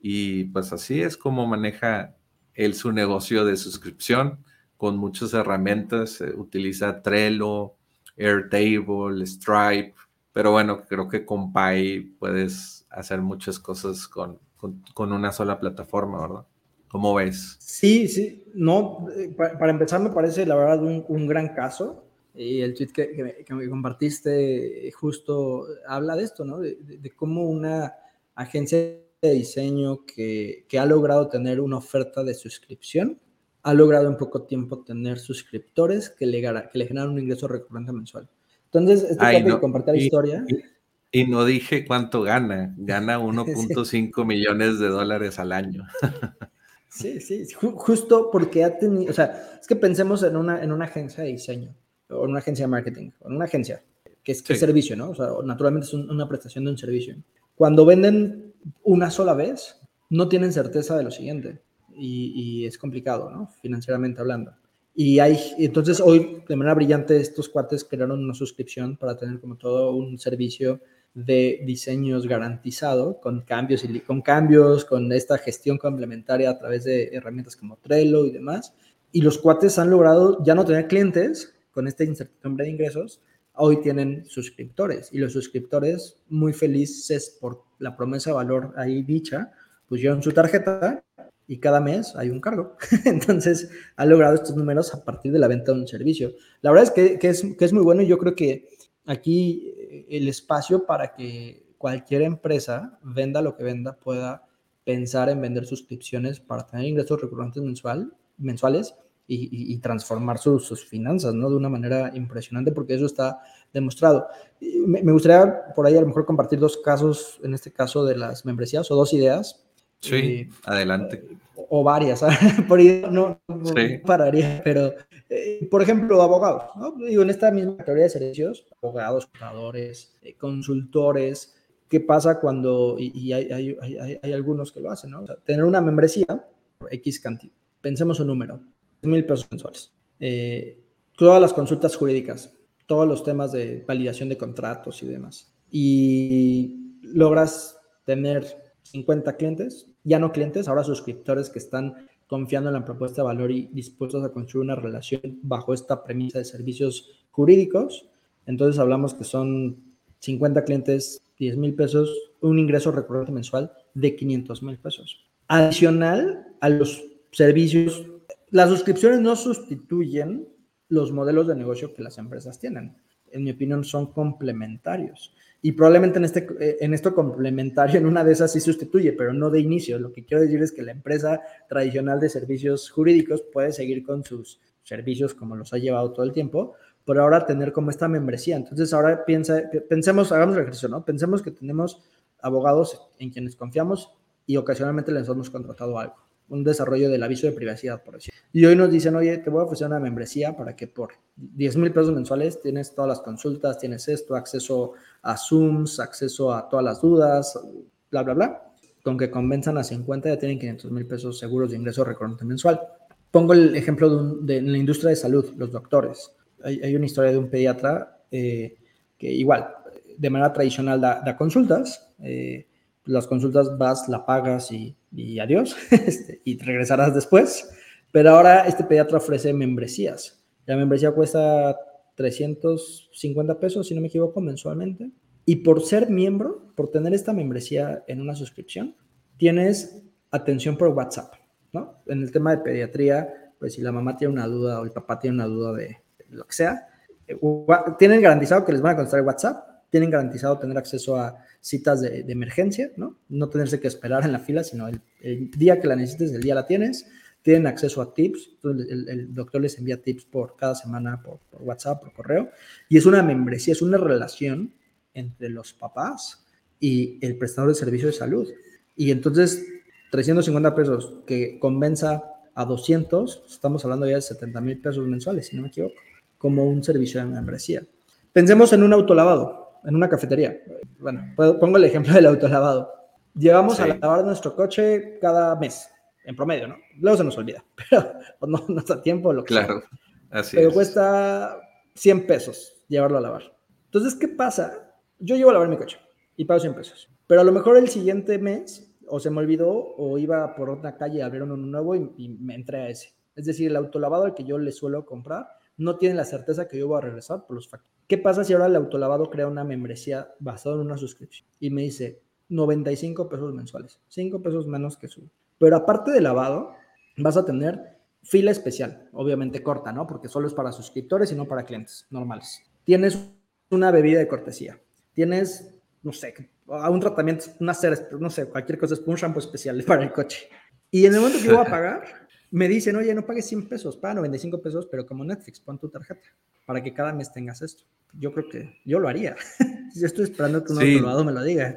Y pues así es como maneja él su negocio de suscripción con muchas herramientas. utiliza Trello, Airtable, Stripe. Pero bueno, creo que con puedes hacer muchas cosas con, con, una sola plataforma, ¿verdad? ¿Cómo ves? Sí, sí. No, eh, para, empezar me parece la verdad un, un gran caso. Y el tweet que, que, compartiste justo habla de esto, ¿no? de, de cómo una agencia de diseño que, que, ha logrado tener una oferta de suscripción, ha logrado en poco tiempo tener suscriptores que le, que le generan un ingreso recurrente mensual. Entonces, este no, de compartir la historia. Y, no dije cuánto gana, gana 1.5 millones de dólares al año. sí, sí, justo porque ha tenido, o sea, es que pensemos en una, en una agencia de diseño, o en una agencia de marketing, o en una agencia, que es, que servicio, ¿no? O sea, naturalmente es una prestación de un servicio. Cuando venden una sola vez, no tienen certeza de lo siguiente y, es complicado, ¿no? Financieramente hablando. Y hay, entonces hoy, de manera brillante, estos cuates crearon una suscripción para tener como todo un servicio de diseños garantizado con cambios y con cambios, con esta gestión complementaria a través de herramientas como Trello y demás. Y los cuates han logrado ya no tener clientes con esta incertidumbre de ingresos, hoy tienen suscriptores y los suscriptores muy felices por la promesa de valor ahí dicha, llevan su tarjeta y cada mes hay un cargo. Entonces ha logrado estos números a partir de la venta de un servicio. La verdad es que, que, es que es muy bueno y yo creo que aquí eh, el espacio para que cualquier empresa venda lo que venda pueda pensar en vender suscripciones para tener ingresos recurrentes mensual, mensuales y, transformar sus, finanzas, ¿no? De una manera impresionante, porque eso está demostrado. Me, gustaría por ahí a lo mejor compartir dos casos, en este caso de las membresías, o dos ideas. Sí, adelante. O, varias, por ahí no, pararía, pero, eh, por ejemplo, abogados, ¿no? Digo, en esta misma categoría de servicios, abogados, contadores, eh, consultores, ¿qué pasa cuando, y, hay, hay, hay, hay, algunos que lo hacen, ¿no? tener una membresía, X cantidad, pensemos un número, mil pesos mensuales. Eh, todas las consultas jurídicas, todos los temas de validación de contratos y demás. Y logras tener 50 clientes, ya no clientes, ahora suscriptores que están confiando en la propuesta de valor y dispuestos a construir una relación bajo esta premisa de servicios jurídicos. Entonces hablamos que son 50 clientes, 10 mil pesos, un ingreso recurrente mensual de 500 mil pesos. Adicional a los servicios, las suscripciones no sustituyen los modelos de negocio que las empresas tienen. En mi opinión, son complementarios. Y probablemente en, este, eh, en esto complementario, en una de esas sí sustituye, pero no de inicio. Lo que quiero decir es que la empresa tradicional de servicios jurídicos puede seguir con sus servicios como los ha llevado todo el tiempo, pero ahora tener como esta membresía. Entonces ahora piensa, pensemos, hagamos el ejercicio, ¿no? Pensemos que tenemos abogados en quienes confiamos y ocasionalmente les hemos contratado algo un desarrollo del aviso de privacidad, por decirlo. Y hoy nos dicen, oye, te voy a ofrecer una membresía para que por 10 mil pesos mensuales tienes todas las consultas, tienes esto, acceso a Zooms, acceso a todas las dudas, bla, bla, bla. Con que convenzan a 50 ya tienen 500 mil pesos seguros de ingreso recurrente mensual. Pongo el ejemplo de, la industria de salud, los doctores. Hay, una historia de un pediatra eh, que igual, de manera tradicional da, consultas. Eh, las consultas vas, la pagas y, adiós, este, y regresarás después. Pero ahora este pediatra ofrece membresías. La membresía cuesta 350 pesos, si no me equivoco, mensualmente. Y por ser miembro, por tener esta membresía en una suscripción, tienes atención por WhatsApp, ¿no? En el tema de pediatría, pues si la mamá tiene una duda o el papá tiene una duda de lo que sea, eh, tienen garantizado que les van a contestar WhatsApp tienen garantizado tener acceso a citas de, emergencia, ¿no? No tenerse que esperar en la fila, sino el, día que la necesites, el día la tienes. Tienen acceso a tips, el, doctor les envía tips por cada semana por, WhatsApp, por correo. Y es una membresía, es una relación entre los papás y el prestador de servicio de salud. Y entonces, 350 pesos que convenza a 200, estamos hablando ya de 70 mil pesos mensuales, si no me equivoco, como un servicio de membresía. Pensemos en un autolavado en una cafetería. Bueno, pongo el ejemplo del autolavado. Llevamos a lavar nuestro coche cada mes, en promedio, ¿no? Luego se nos olvida, pero no, no está tiempo, lo que Claro, así Pero cuesta 100 pesos llevarlo a lavar. Entonces, ¿qué pasa? Yo llevo a lavar mi coche y pago 100 pesos. Pero a lo mejor el siguiente mes o se me olvidó o iba por otra calle a ver uno nuevo y, y me entré a ese. Es decir, el autolavado al que yo le suelo comprar no tiene la certeza que yo voy a regresar por los factores. ¿Qué pasa si ahora el autolavado crea una membresía basada en una suscripción? Y me dice 95 pesos mensuales, 5 pesos menos que su. Pero aparte de lavado, vas a tener fila especial, obviamente corta, ¿no? Porque solo es para suscriptores y no para clientes normales. Tienes una bebida de cortesía. Tienes, no sé, un tratamiento, una cera, no sé, cualquier cosa, un shampoo especial para el coche. Y en el momento que yo voy a pagar, me dicen, oye, no pagues 100 pesos, paga 95 pesos, pero como Netflix, pon tu tarjeta para que cada mes tengas esto. Yo creo que yo lo haría. yo estoy esperando que un sí. me lo diga.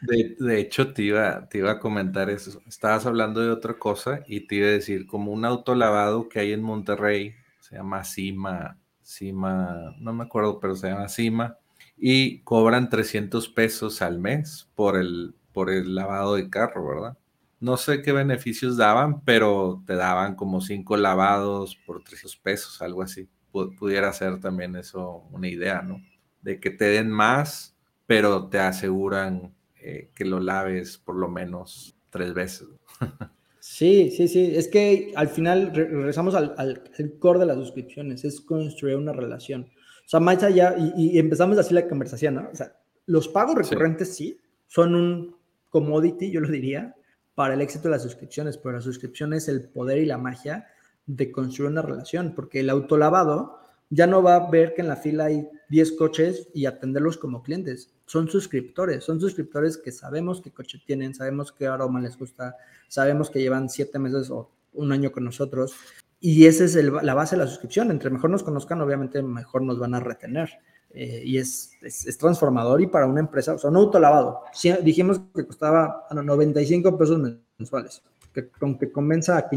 de, hecho, te iba, te iba a comentar eso. Estabas hablando de otra cosa y te iba a decir, como un autolavado que hay en Monterrey, se llama Cima, Cima, no me acuerdo, pero se llama Cima, y cobran 300 pesos al mes por el, por el lavado de carro, ¿verdad? No sé qué beneficios daban, pero te daban como cinco lavados por 300 pesos, algo así. pudiera ser también eso una idea, ¿no? De que te den más, pero te aseguran eh, que lo laves por lo menos tres veces. Sí, sí, sí. Es que al final regresamos al, al, core de las suscripciones, es construir una relación. O sea, más allá, y, empezamos así la conversación, ¿no? O sea, los pagos recurrentes sí son un commodity, yo lo diría, para el éxito de las suscripciones, pero la suscripción es el poder y la magia de construir una relación, porque el autolavado ya no va a ver que en la fila hay 10 coches y atenderlos como clientes. Son suscriptores, son suscriptores que sabemos qué coche tienen, sabemos qué aroma les gusta, sabemos que llevan 7 meses o un año con nosotros. Y esa es la base de la suscripción. Entre mejor nos conozcan, obviamente mejor nos van a retener. Eh, y es, es, transformador y para una empresa, o sea, un auto lavado. dijimos que costaba 95 pesos mensuales, que con que convenza a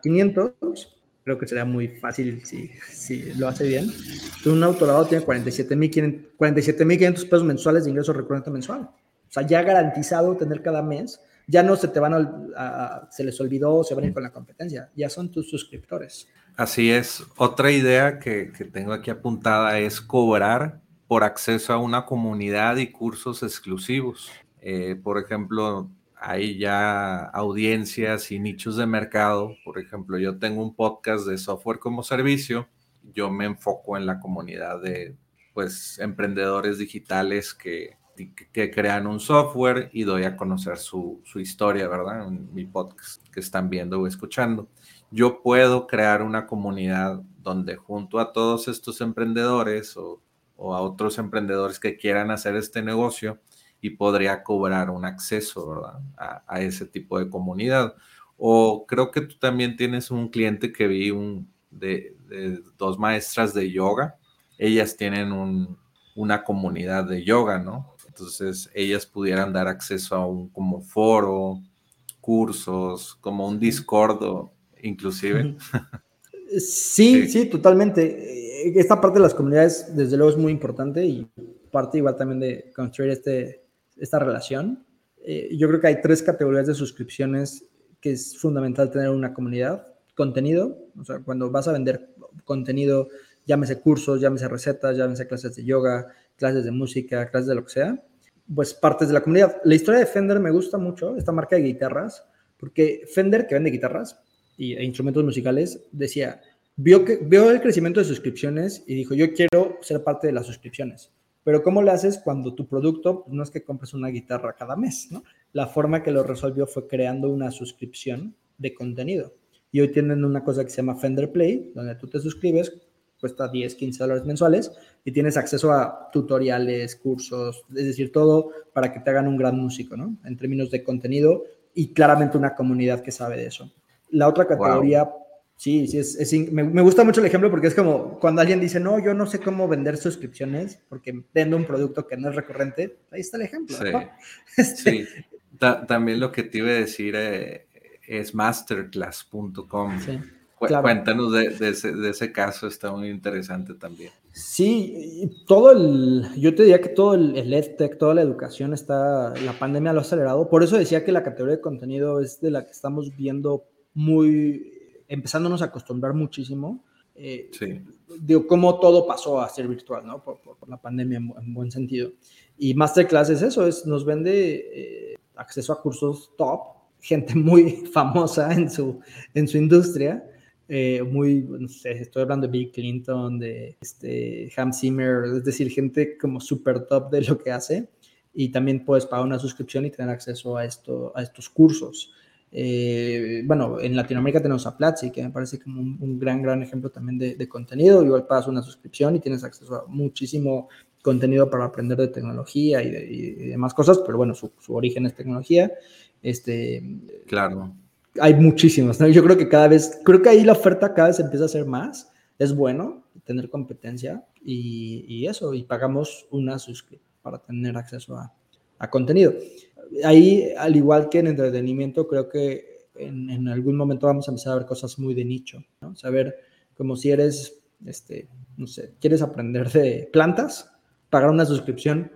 500, creo que sería muy fácil si, si lo hace bien. Entonces, un auto lavado tiene 47.500 47, pesos mensuales de ingreso recurrente mensual. O sea, ya garantizado tener cada mes ya no se te van a, se les olvidó, se van a ir con la competencia, ya son tus suscriptores. Así es. Otra idea que, que tengo aquí apuntada es cobrar por acceso a una comunidad y cursos exclusivos. Eh, por ejemplo, hay ya audiencias y nichos de mercado. Por ejemplo, yo tengo un podcast de software como servicio. Yo me enfoco en la comunidad de pues emprendedores digitales que, que crean un software y doy a conocer su, su historia, ¿verdad? En mi podcast que están viendo o escuchando. Yo puedo crear una comunidad donde junto a todos estos emprendedores o, o a otros emprendedores que quieran hacer este negocio, y podría cobrar un acceso A, ese tipo de comunidad. O creo que tú también tienes un cliente que vi un, de, dos maestras de yoga. Ellas tienen una comunidad de yoga, ¿no? Entonces ellas pudieran dar acceso a un como foro, cursos, como un Discord inclusive. Sí, sí, totalmente. Esta parte de las comunidades, desde luego, es muy importante y parte igual también de construir este, esta relación. Eh, yo creo que hay tres categorías de suscripciones que es fundamental tener una comunidad. Contenido, o sea, cuando vas a vender contenido, llámese cursos, llámese recetas, llámese clases de yoga, clases de música, clases de lo que sea, pues partes de la comunidad. La historia de Fender me gusta mucho, esta marca de guitarras, porque Fender, que vende guitarras y, e instrumentos musicales, decía, vio, que, vio el crecimiento de suscripciones y dijo, yo quiero ser parte de las suscripciones. Pero ¿cómo lo haces cuando tu producto no es que compres una guitarra cada mes? La forma que lo resolvió fue creando una suscripción de contenido. Y hoy tienen una cosa que se llama Fender Play, donde tú te suscribes, cuesta 10, 15 dólares mensuales y tienes acceso a tutoriales, cursos, es decir, todo para que te hagan un gran músico, ¿no? En términos de contenido y claramente una comunidad que sabe de eso. La otra categoría Sí, sí, es, me, gusta mucho el ejemplo porque es como cuando alguien dice, no, yo no sé cómo vender suscripciones porque vendo un producto que no es recurrente, ahí está el ejemplo. Sí, este, también lo que te iba a decir eh, es masterclass.com. Sí, Cuéntanos de, ese, caso, está muy interesante también. Sí, todo el, yo te diría que todo el, el EdTech, toda la educación está, la pandemia lo ha acelerado, por eso decía que la categoría de contenido es de la que estamos viendo muy empezándonos a acostumbrar muchísimo. Eh, sí. Digo, cómo todo pasó a ser virtual, ¿no? Por, la pandemia en, buen sentido. Y Masterclass es eso, es, nos vende eh, acceso a cursos top, gente muy famosa en su, en su industria, eh, muy, no sé, estoy hablando de Bill Clinton, de este, Ham Zimmer, es decir, gente como súper top de lo que hace. Y también puedes pagar una suscripción y tener acceso a, esto, a estos cursos. Eh, bueno, en Latinoamérica tenemos a Platzi, que me parece como un, gran, gran ejemplo también de, contenido. Igual pagas una suscripción y tienes acceso a muchísimo contenido para aprender de tecnología y, de, demás cosas, pero bueno, su, origen es tecnología. Este, claro. Hay muchísimos, Yo creo que cada vez, creo que ahí la oferta cada vez empieza a ser más. Es bueno tener competencia y, eso, y pagamos una suscripción para tener acceso a, a contenido ahí, al igual que en entretenimiento, creo que en, algún momento vamos a empezar a ver cosas muy de nicho, ¿no? Saber como si eres, este, no sé, quieres aprender de plantas, pagar una suscripción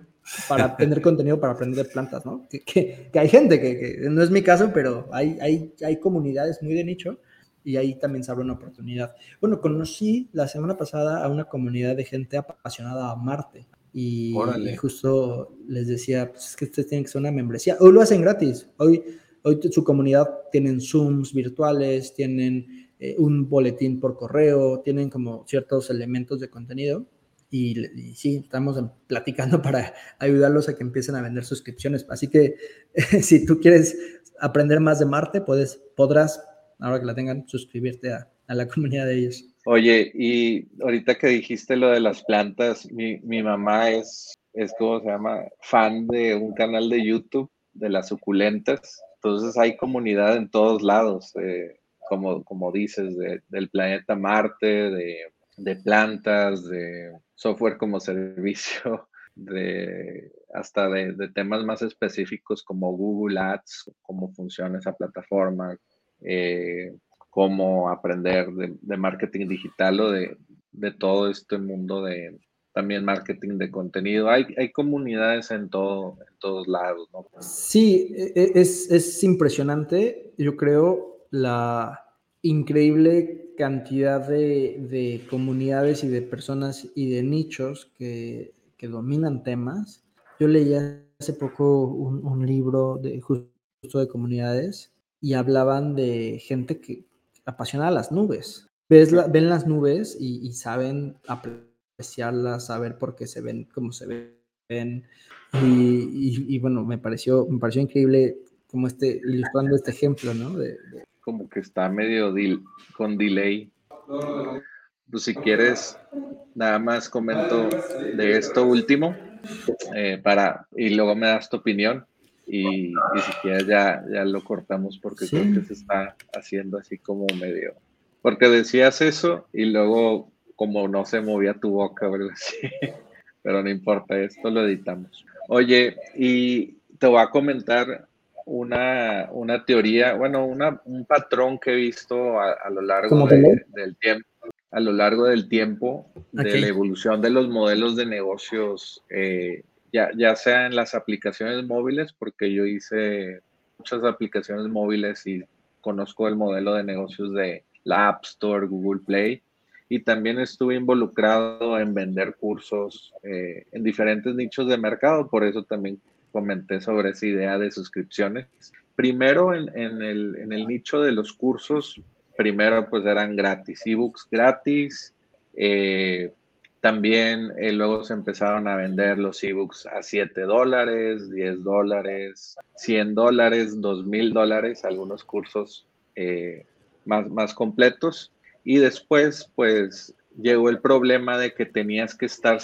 para tener contenido para aprender de plantas, ¿no? Que, hay gente que, no es mi caso, pero hay, hay, hay comunidades muy de nicho y ahí también se abre una oportunidad. Bueno, conocí la semana pasada a una comunidad de gente apasionada a Marte. Y, justo les decía, pues es que ustedes tienen que ser una membresía. Hoy lo hacen gratis. Hoy, hoy su comunidad tienen Zooms virtuales, tienen eh, un boletín por correo, tienen como ciertos elementos de contenido. Y, sí, estamos platicando para ayudarlos a que empiecen a vender suscripciones. Así que si tú quieres aprender más de Marte, puedes, podrás, ahora que la tengan, suscribirte a, la comunidad de ellos. Oye, y ahorita que dijiste lo de las plantas, mi, mi mamá es, es, como se llama? Fan de un canal de YouTube de las suculentas. Entonces hay comunidad en todos lados, eh, como, como dices, del planeta Marte, de, de plantas, de software como servicio, de hasta de, de, temas más específicos como Google Ads, cómo funciona esa plataforma, eh, cómo aprender de, marketing digital o de, todo este mundo de también marketing de contenido. Hay, hay comunidades en, todo, en todos lados, ¿no? Sí, e, e, es, es impresionante, yo creo, la increíble cantidad de, comunidades y de personas y de nichos que, que dominan temas. Yo leí hace poco un, un libro de justo de comunidades y hablaban de gente que apasiona las nubes. Ves ven las nubes y, saben apreciarlas, saber por qué se ven, cómo se ven. Y, bueno, me pareció, me pareció increíble como este, ilustrando este ejemplo, ¿no? Como que está medio con delay. Pues si quieres, nada más comento de esto último eh, para, y luego me das tu opinión y, si quieres ya, ya lo cortamos porque creo que se está haciendo así como medio. Porque decías eso y luego como no se movía tu boca, ¿verdad? Sí. Pero no importa, esto lo editamos. Oye, y te voy a comentar una, una teoría, bueno, una, un patrón que he visto a, lo largo del tiempo a lo largo del tiempo de la evolución de los modelos de negocios, eh, ya, ya sea en las aplicaciones móviles, porque yo hice muchas aplicaciones móviles y conozco el modelo de negocios de la App Store, Google Play, y también estuve involucrado en vender cursos eh, en diferentes nichos de mercado, por eso también comenté sobre esa idea de suscripciones. Primero en, el, nicho de los cursos, primero pues eran gratis, ebooks gratis. Eh, también eh, luego se empezaron a vender los ebooks a 7 dólares, 10 dólares, 100 dólares, 2 mil dólares, algunos cursos eh, más, más completos. Y después pues llegó el problema de que tenías que estar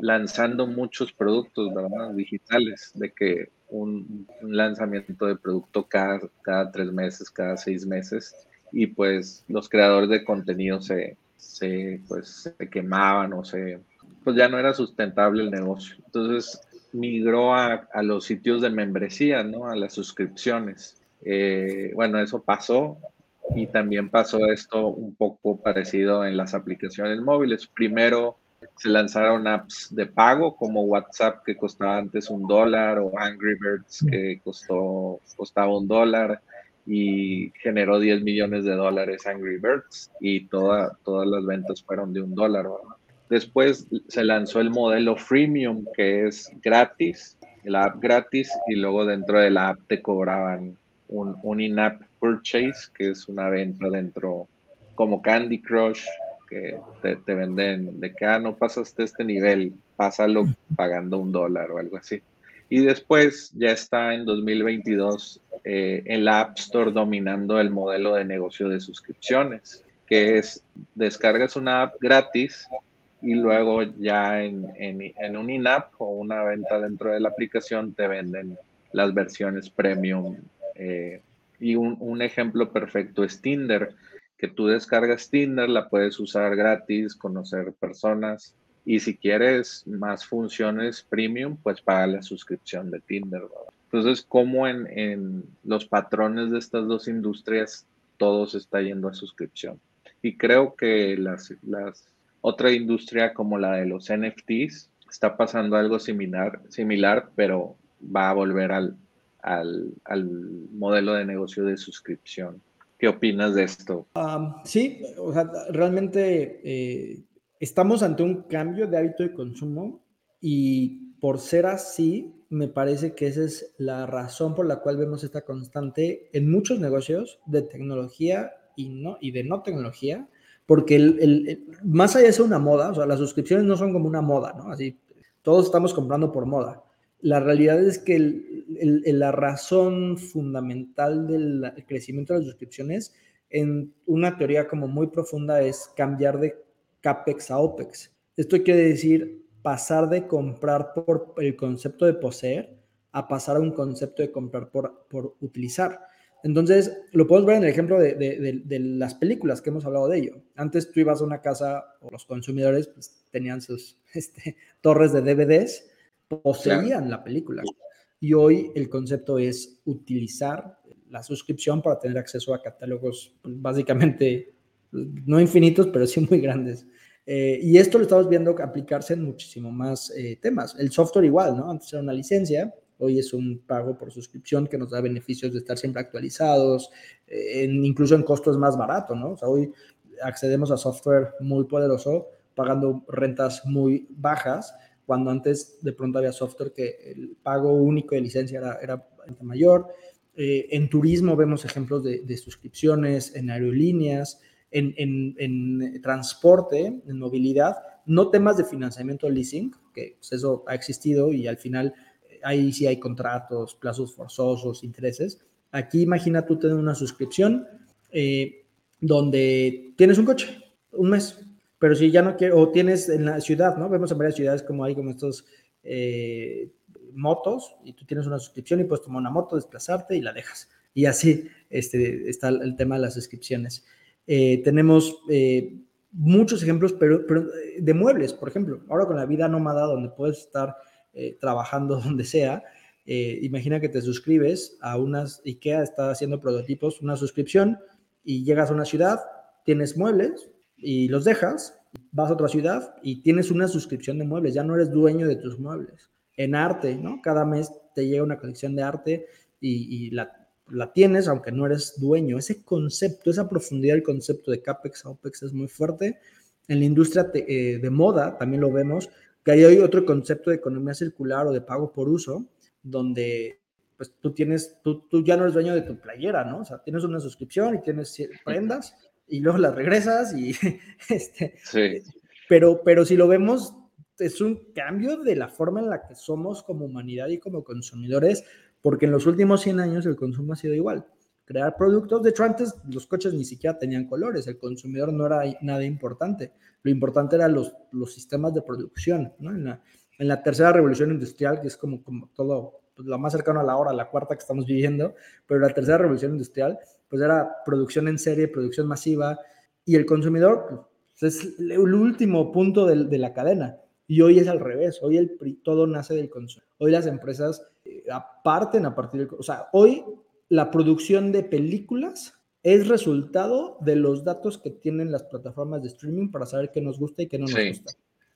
lanzando muchos productos digitales, de que un, lanzamiento de producto cada, cada tres meses, cada seis meses y pues los creadores de contenido se, se, pues, se quemaban o se, pues ya no era sustentable el negocio. Entonces migró a, a los sitios de membresía, ¿no? A las suscripciones. Eh, bueno, eso pasó y también pasó esto un poco parecido en las aplicaciones móviles. Primero se lanzaron apps de pago como WhatsApp que costaba antes un dólar o Angry Birds que costó, costaba un dólar y generó 10 millones de dólares Angry Birds y toda, todas las ventas fueron de un dólar. Después se lanzó el modelo freemium que es gratis, la app gratis y luego dentro de la app te cobraban un, un in-app purchase que es una venta dentro como Candy Crush que te, te venden de que ah, no pasaste este nivel, pásalo pagando un dólar o algo así. Y después ya está en 2022 eh, en la App Store dominando el modelo de negocio de suscripciones, que es descargas una app gratis y luego ya en, en, un in-app o una venta dentro de la aplicación te venden las versiones premium. Eh, y un, un, ejemplo perfecto es Tinder, que tú descargas Tinder, la puedes usar gratis, conocer personas y si quieres más funciones premium, pues paga la suscripción de Tinder. Entonces, como en, en, los patrones de estas dos industrias, todo se está yendo a suscripción. Y creo que las, las, otra industria como la de los NFTs está pasando algo similar, similar pero va a volver al, al, al modelo de negocio de suscripción. ¿Qué opinas de esto? sí, o sea, realmente eh, estamos ante un cambio de hábito de consumo y por ser así, me parece que esa es la razón por la cual vemos esta constante en muchos negocios de tecnología y, no, y de no tecnología, porque el, más allá de ser una moda, o sea, las suscripciones no son como una moda, ¿no? Así, todos estamos comprando por moda. La realidad es que la razón fundamental del crecimiento de las suscripciones en una teoría como muy profunda es cambiar de CAPEX a OPEX. Esto quiere decir pasar de comprar por el concepto de poseer a pasar a un concepto de comprar por, por utilizar. Entonces, lo podemos ver en el ejemplo de, de, las películas que hemos hablado de ello. Antes tú ibas a una casa o los consumidores pues, tenían sus este, torres de DVDs, poseían la película. Y hoy el concepto es utilizar la suscripción para tener acceso a catálogos pues, básicamente no infinitos, pero sí muy grandes. Eh, y esto lo estamos viendo aplicarse en muchísimo más eh, temas. El software igual, ¿no? Antes era una licencia, hoy es un pago por suscripción que nos da beneficios de estar siempre actualizados, eh, incluso en costos más barato, ¿no? O sea, hoy accedemos a software muy poderoso pagando rentas muy bajas, cuando antes de pronto había software que el pago único de licencia era, era mayor. Eh, en turismo vemos ejemplos de, suscripciones, en aerolíneas, en, transporte, en movilidad, no temas de financiamiento leasing, que pues, eso ha existido y al final eh, ahí sí hay contratos, plazos forzosos, intereses. Aquí imagina tú tener una suscripción eh, donde tienes un coche, un mes, pero si ya no quieres, o tienes en la ciudad, ¿no? Vemos en varias ciudades como hay como estos eh, motos y tú tienes una suscripción y puedes tomar una moto, desplazarte y la dejas. Y así este, está el tema de las suscripciones. Eh, tenemos eh, muchos ejemplos, pero, de muebles, por ejemplo. Ahora con la vida nómada, donde puedes estar trabajando donde sea, imagina que te suscribes a unas, IKEA está haciendo prototipos, una suscripción, y llegas a una ciudad, tienes muebles, y los dejas, vas a otra ciudad y tienes una suscripción de muebles, ya no eres dueño de tus muebles. En arte, ¿no? Cada mes te llega una colección de arte y, la, tienes, aunque no eres dueño. Ese concepto, esa profundidad del concepto de CAPEX a OPEX es muy fuerte. En la industria eh, de moda también lo vemos, que hay otro concepto de economía circular o de pago por uso, donde pues tú tienes, tú, tú ya no eres dueño de tu playera, ¿no? O sea, tienes una suscripción y tienes prendas y luego las regresas y este, sí. pero, pero si lo vemos, es un cambio de la forma en la que somos como humanidad y como consumidores, porque en los últimos 100 años el consumo ha sido igual. Crear productos, de hecho antes los coches ni siquiera tenían colores, el consumidor no era nada importante, lo importante eran los, los sistemas de producción, ¿no? En la, en la tercera revolución industrial, que es como, como todo, pues, lo más cercano a la hora, la cuarta que estamos viviendo, pero la tercera revolución industrial, pues era producción en serie, producción masiva, y el consumidor pues, es el último punto de, la cadena. Y hoy es al revés, hoy el, todo nace del consumo. Hoy las empresas eh, aparten a partir del... O sea, hoy la producción de películas es resultado de los datos que tienen las plataformas de streaming para saber qué nos gusta y qué no nos gusta.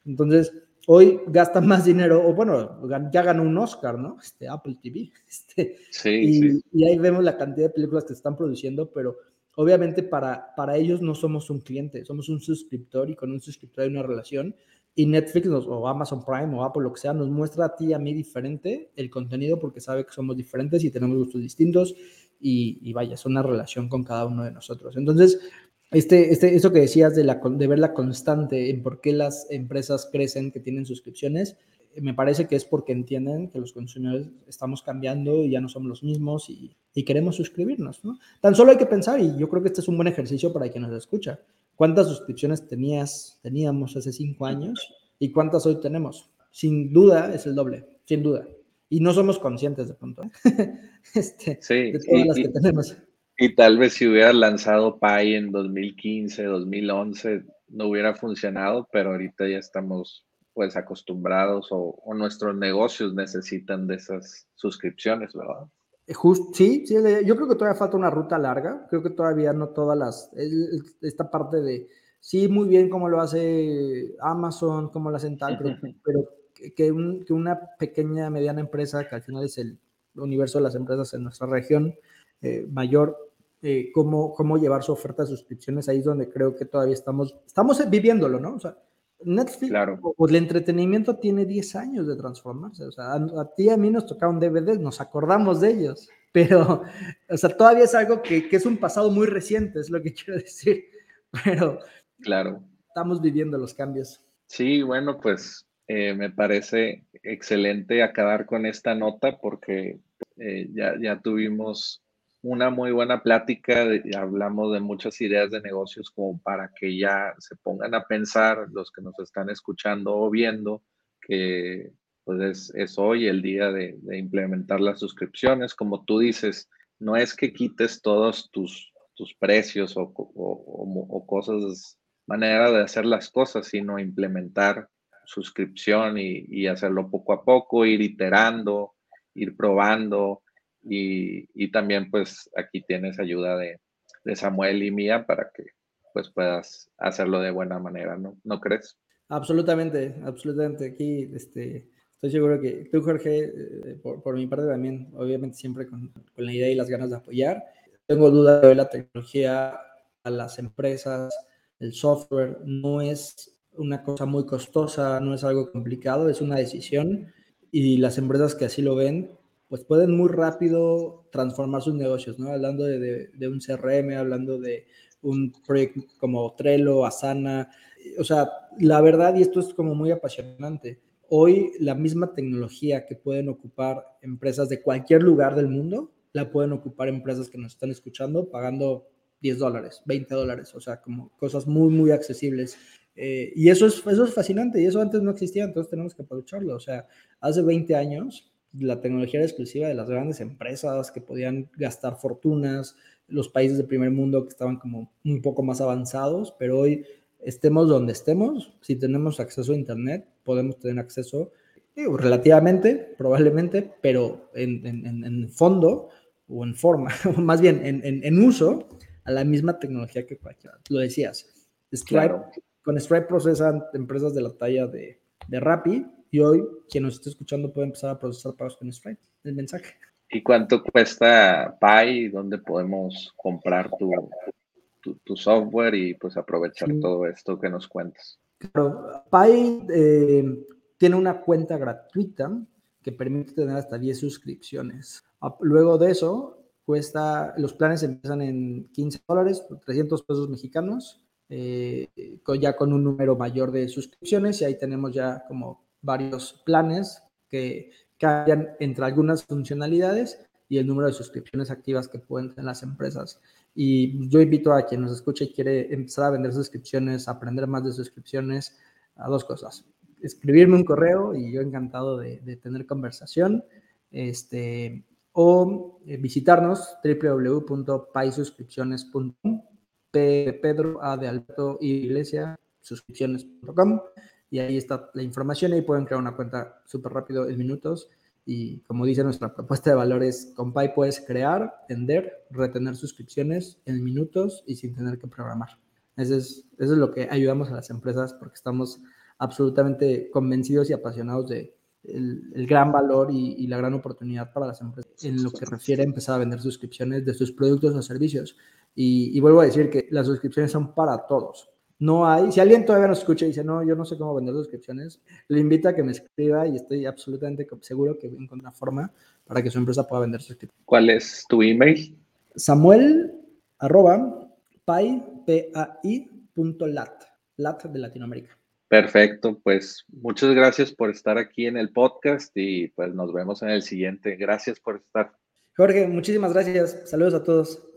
Entonces, hoy gasta más dinero, o bueno, ya ganó un Oscar, ¿no? Este, Apple TV. Este, sí, y, sí. y, ahí vemos la cantidad de películas que se están produciendo, pero obviamente para, para ellos no somos un cliente, somos un suscriptor y con un suscriptor hay una relación. Y Netflix o Amazon Prime o Apple, lo que sea, nos muestra a ti y a mí diferente el contenido porque sabe que somos diferentes y tenemos gustos distintos y, y vaya, es una relación con cada uno de nosotros. Entonces, este, este, eso que decías de, la, de ver la constante en por qué las empresas crecen, que tienen suscripciones, me parece que es porque entienden que los consumidores estamos cambiando y ya no somos los mismos y, queremos suscribirnos, ¿no? Tan solo hay que pensar, y yo creo que este es un buen ejercicio para quien nos escucha, ¿cuántas suscripciones tenías, teníamos hace cinco años y cuántas hoy tenemos? Sin duda es el doble, sin duda. Y no somos conscientes de pronto, ¿eh? este, de todas las que tenemos. Y tal vez si hubiera lanzado Pi en 2015, 2011, no hubiera funcionado, pero ahorita ya estamos pues acostumbrados o, nuestros negocios necesitan de esas suscripciones, ¿verdad? Just, sí, sí, yo creo que todavía falta una ruta larga, creo que todavía no todas las, esta parte de, sí, muy bien como lo hace Amazon, como lo hacen tal, pero, que, que, una pequeña, mediana empresa, que al final es el universo de las empresas en nuestra región, eh, mayor eh, cómo, cómo llevar su oferta de suscripciones, ahí es donde creo que todavía estamos, estamos viviéndolo, ¿no? O sea, Netflix claro. o, el entretenimiento tiene 10 años de transformarse. O sea, a, ti y a mí nos tocaron DVDs, nos acordamos de ellos, pero, o sea, todavía es algo que, que es un pasado muy reciente, es lo que quiero decir. Pero, claro. Estamos viviendo los cambios. Sí, bueno, pues eh, me parece excelente acabar con esta nota porque eh, ya, ya tuvimos una muy buena plática, hablamos de muchas ideas de negocios como para que ya se pongan a pensar los que nos están escuchando o viendo que pues es, hoy el día de, implementar las suscripciones. Como tú dices, no es que quites todos tus, tus precios o, o, cosas, manera de hacer las cosas, sino implementar suscripción y, y hacerlo poco a poco, ir iterando, ir probando y, también pues aquí tienes ayuda de, Samuel y mía para que pues puedas hacerlo de buena manera, ¿no? ¿No crees? Absolutamente, absolutamente. Aquí este, estoy seguro que tú, Jorge, eh, por, mi parte también, obviamente siempre con, la idea y las ganas de apoyar. Tengo duda de la tecnología a las empresas, el software no es una cosa muy costosa, no es algo complicado, es una decisión y las empresas que así lo ven pues pueden muy rápido transformar sus negocios, ¿no? Hablando de, de un CRM, hablando de un proyecto como Trello, Asana, o sea, la verdad, y esto es como muy apasionante, hoy la misma tecnología que pueden ocupar empresas de cualquier lugar del mundo, la pueden ocupar empresas que nos están escuchando pagando 10 dólares, 20 dólares, o sea, como cosas muy, muy accesibles. Eh, y eso es, eso es fascinante y eso antes no existía, entonces tenemos que aprovecharlo. O sea, hace 20 años la tecnología era exclusiva de las grandes empresas que podían gastar fortunas, los países del primer mundo que estaban como un poco más avanzados, pero hoy estemos donde estemos, si tenemos acceso a Internet, podemos tener acceso relativamente, probablemente, pero en, en, en, fondo o en forma, o más bien en, uso a la misma tecnología que cualquiera. Lo decías, Stripe, con Stripe procesan empresas de la talla de, de Rappi y hoy quien nos esté escuchando puede empezar a procesar pagos con Stripe, el mensaje. ¿Y cuánto cuesta Pi? ¿Dónde podemos comprar tu, tu, software y pues aprovechar todo esto que nos cuentas? Claro, Pi eh, tiene una cuenta gratuita que permite tener hasta 10 suscripciones. Luego de eso, cuesta, los planes empiezan en 15 dólares, 300 pesos mexicanos, eh, ya con un número mayor de suscripciones y ahí tenemos ya como varios planes que cambian entre algunas funcionalidades y el número de suscripciones activas que pueden tener las empresas. Y yo invito a quien nos escuche y quiere empezar a vender suscripciones, aprender más de suscripciones, a dos cosas. Escribirme un correo y yo encantado de, tener conversación. Este, o eh, visitarnos www.paisuscripciones.com, Pedro A de Alberto Iglesia, suscripciones.com y ahí está la información y pueden crear una cuenta súper rápido en minutos y como dice nuestra propuesta de valores, con Pi puedes crear, vender, retener suscripciones en minutos y sin tener que programar. Eso es, eso es lo que ayudamos a las empresas porque estamos absolutamente convencidos y apasionados de el, gran valor y, la gran oportunidad para las empresas en lo que refiere a empezar a vender suscripciones de sus productos o servicios. Y, y vuelvo a decir que las suscripciones son para todos no hay, si alguien todavía nos escucha y dice, no, yo no sé cómo vender suscripciones, le invito a que me escriba y estoy absolutamente seguro que encuentra forma para que su empresa pueda vender suscripciones. ¿Cuál es tu email? Samuel arroba lat de Latinoamérica. Perfecto, pues muchas gracias por estar aquí en el podcast y pues nos vemos en el siguiente. Gracias por estar. Jorge, muchísimas gracias. Saludos a todos.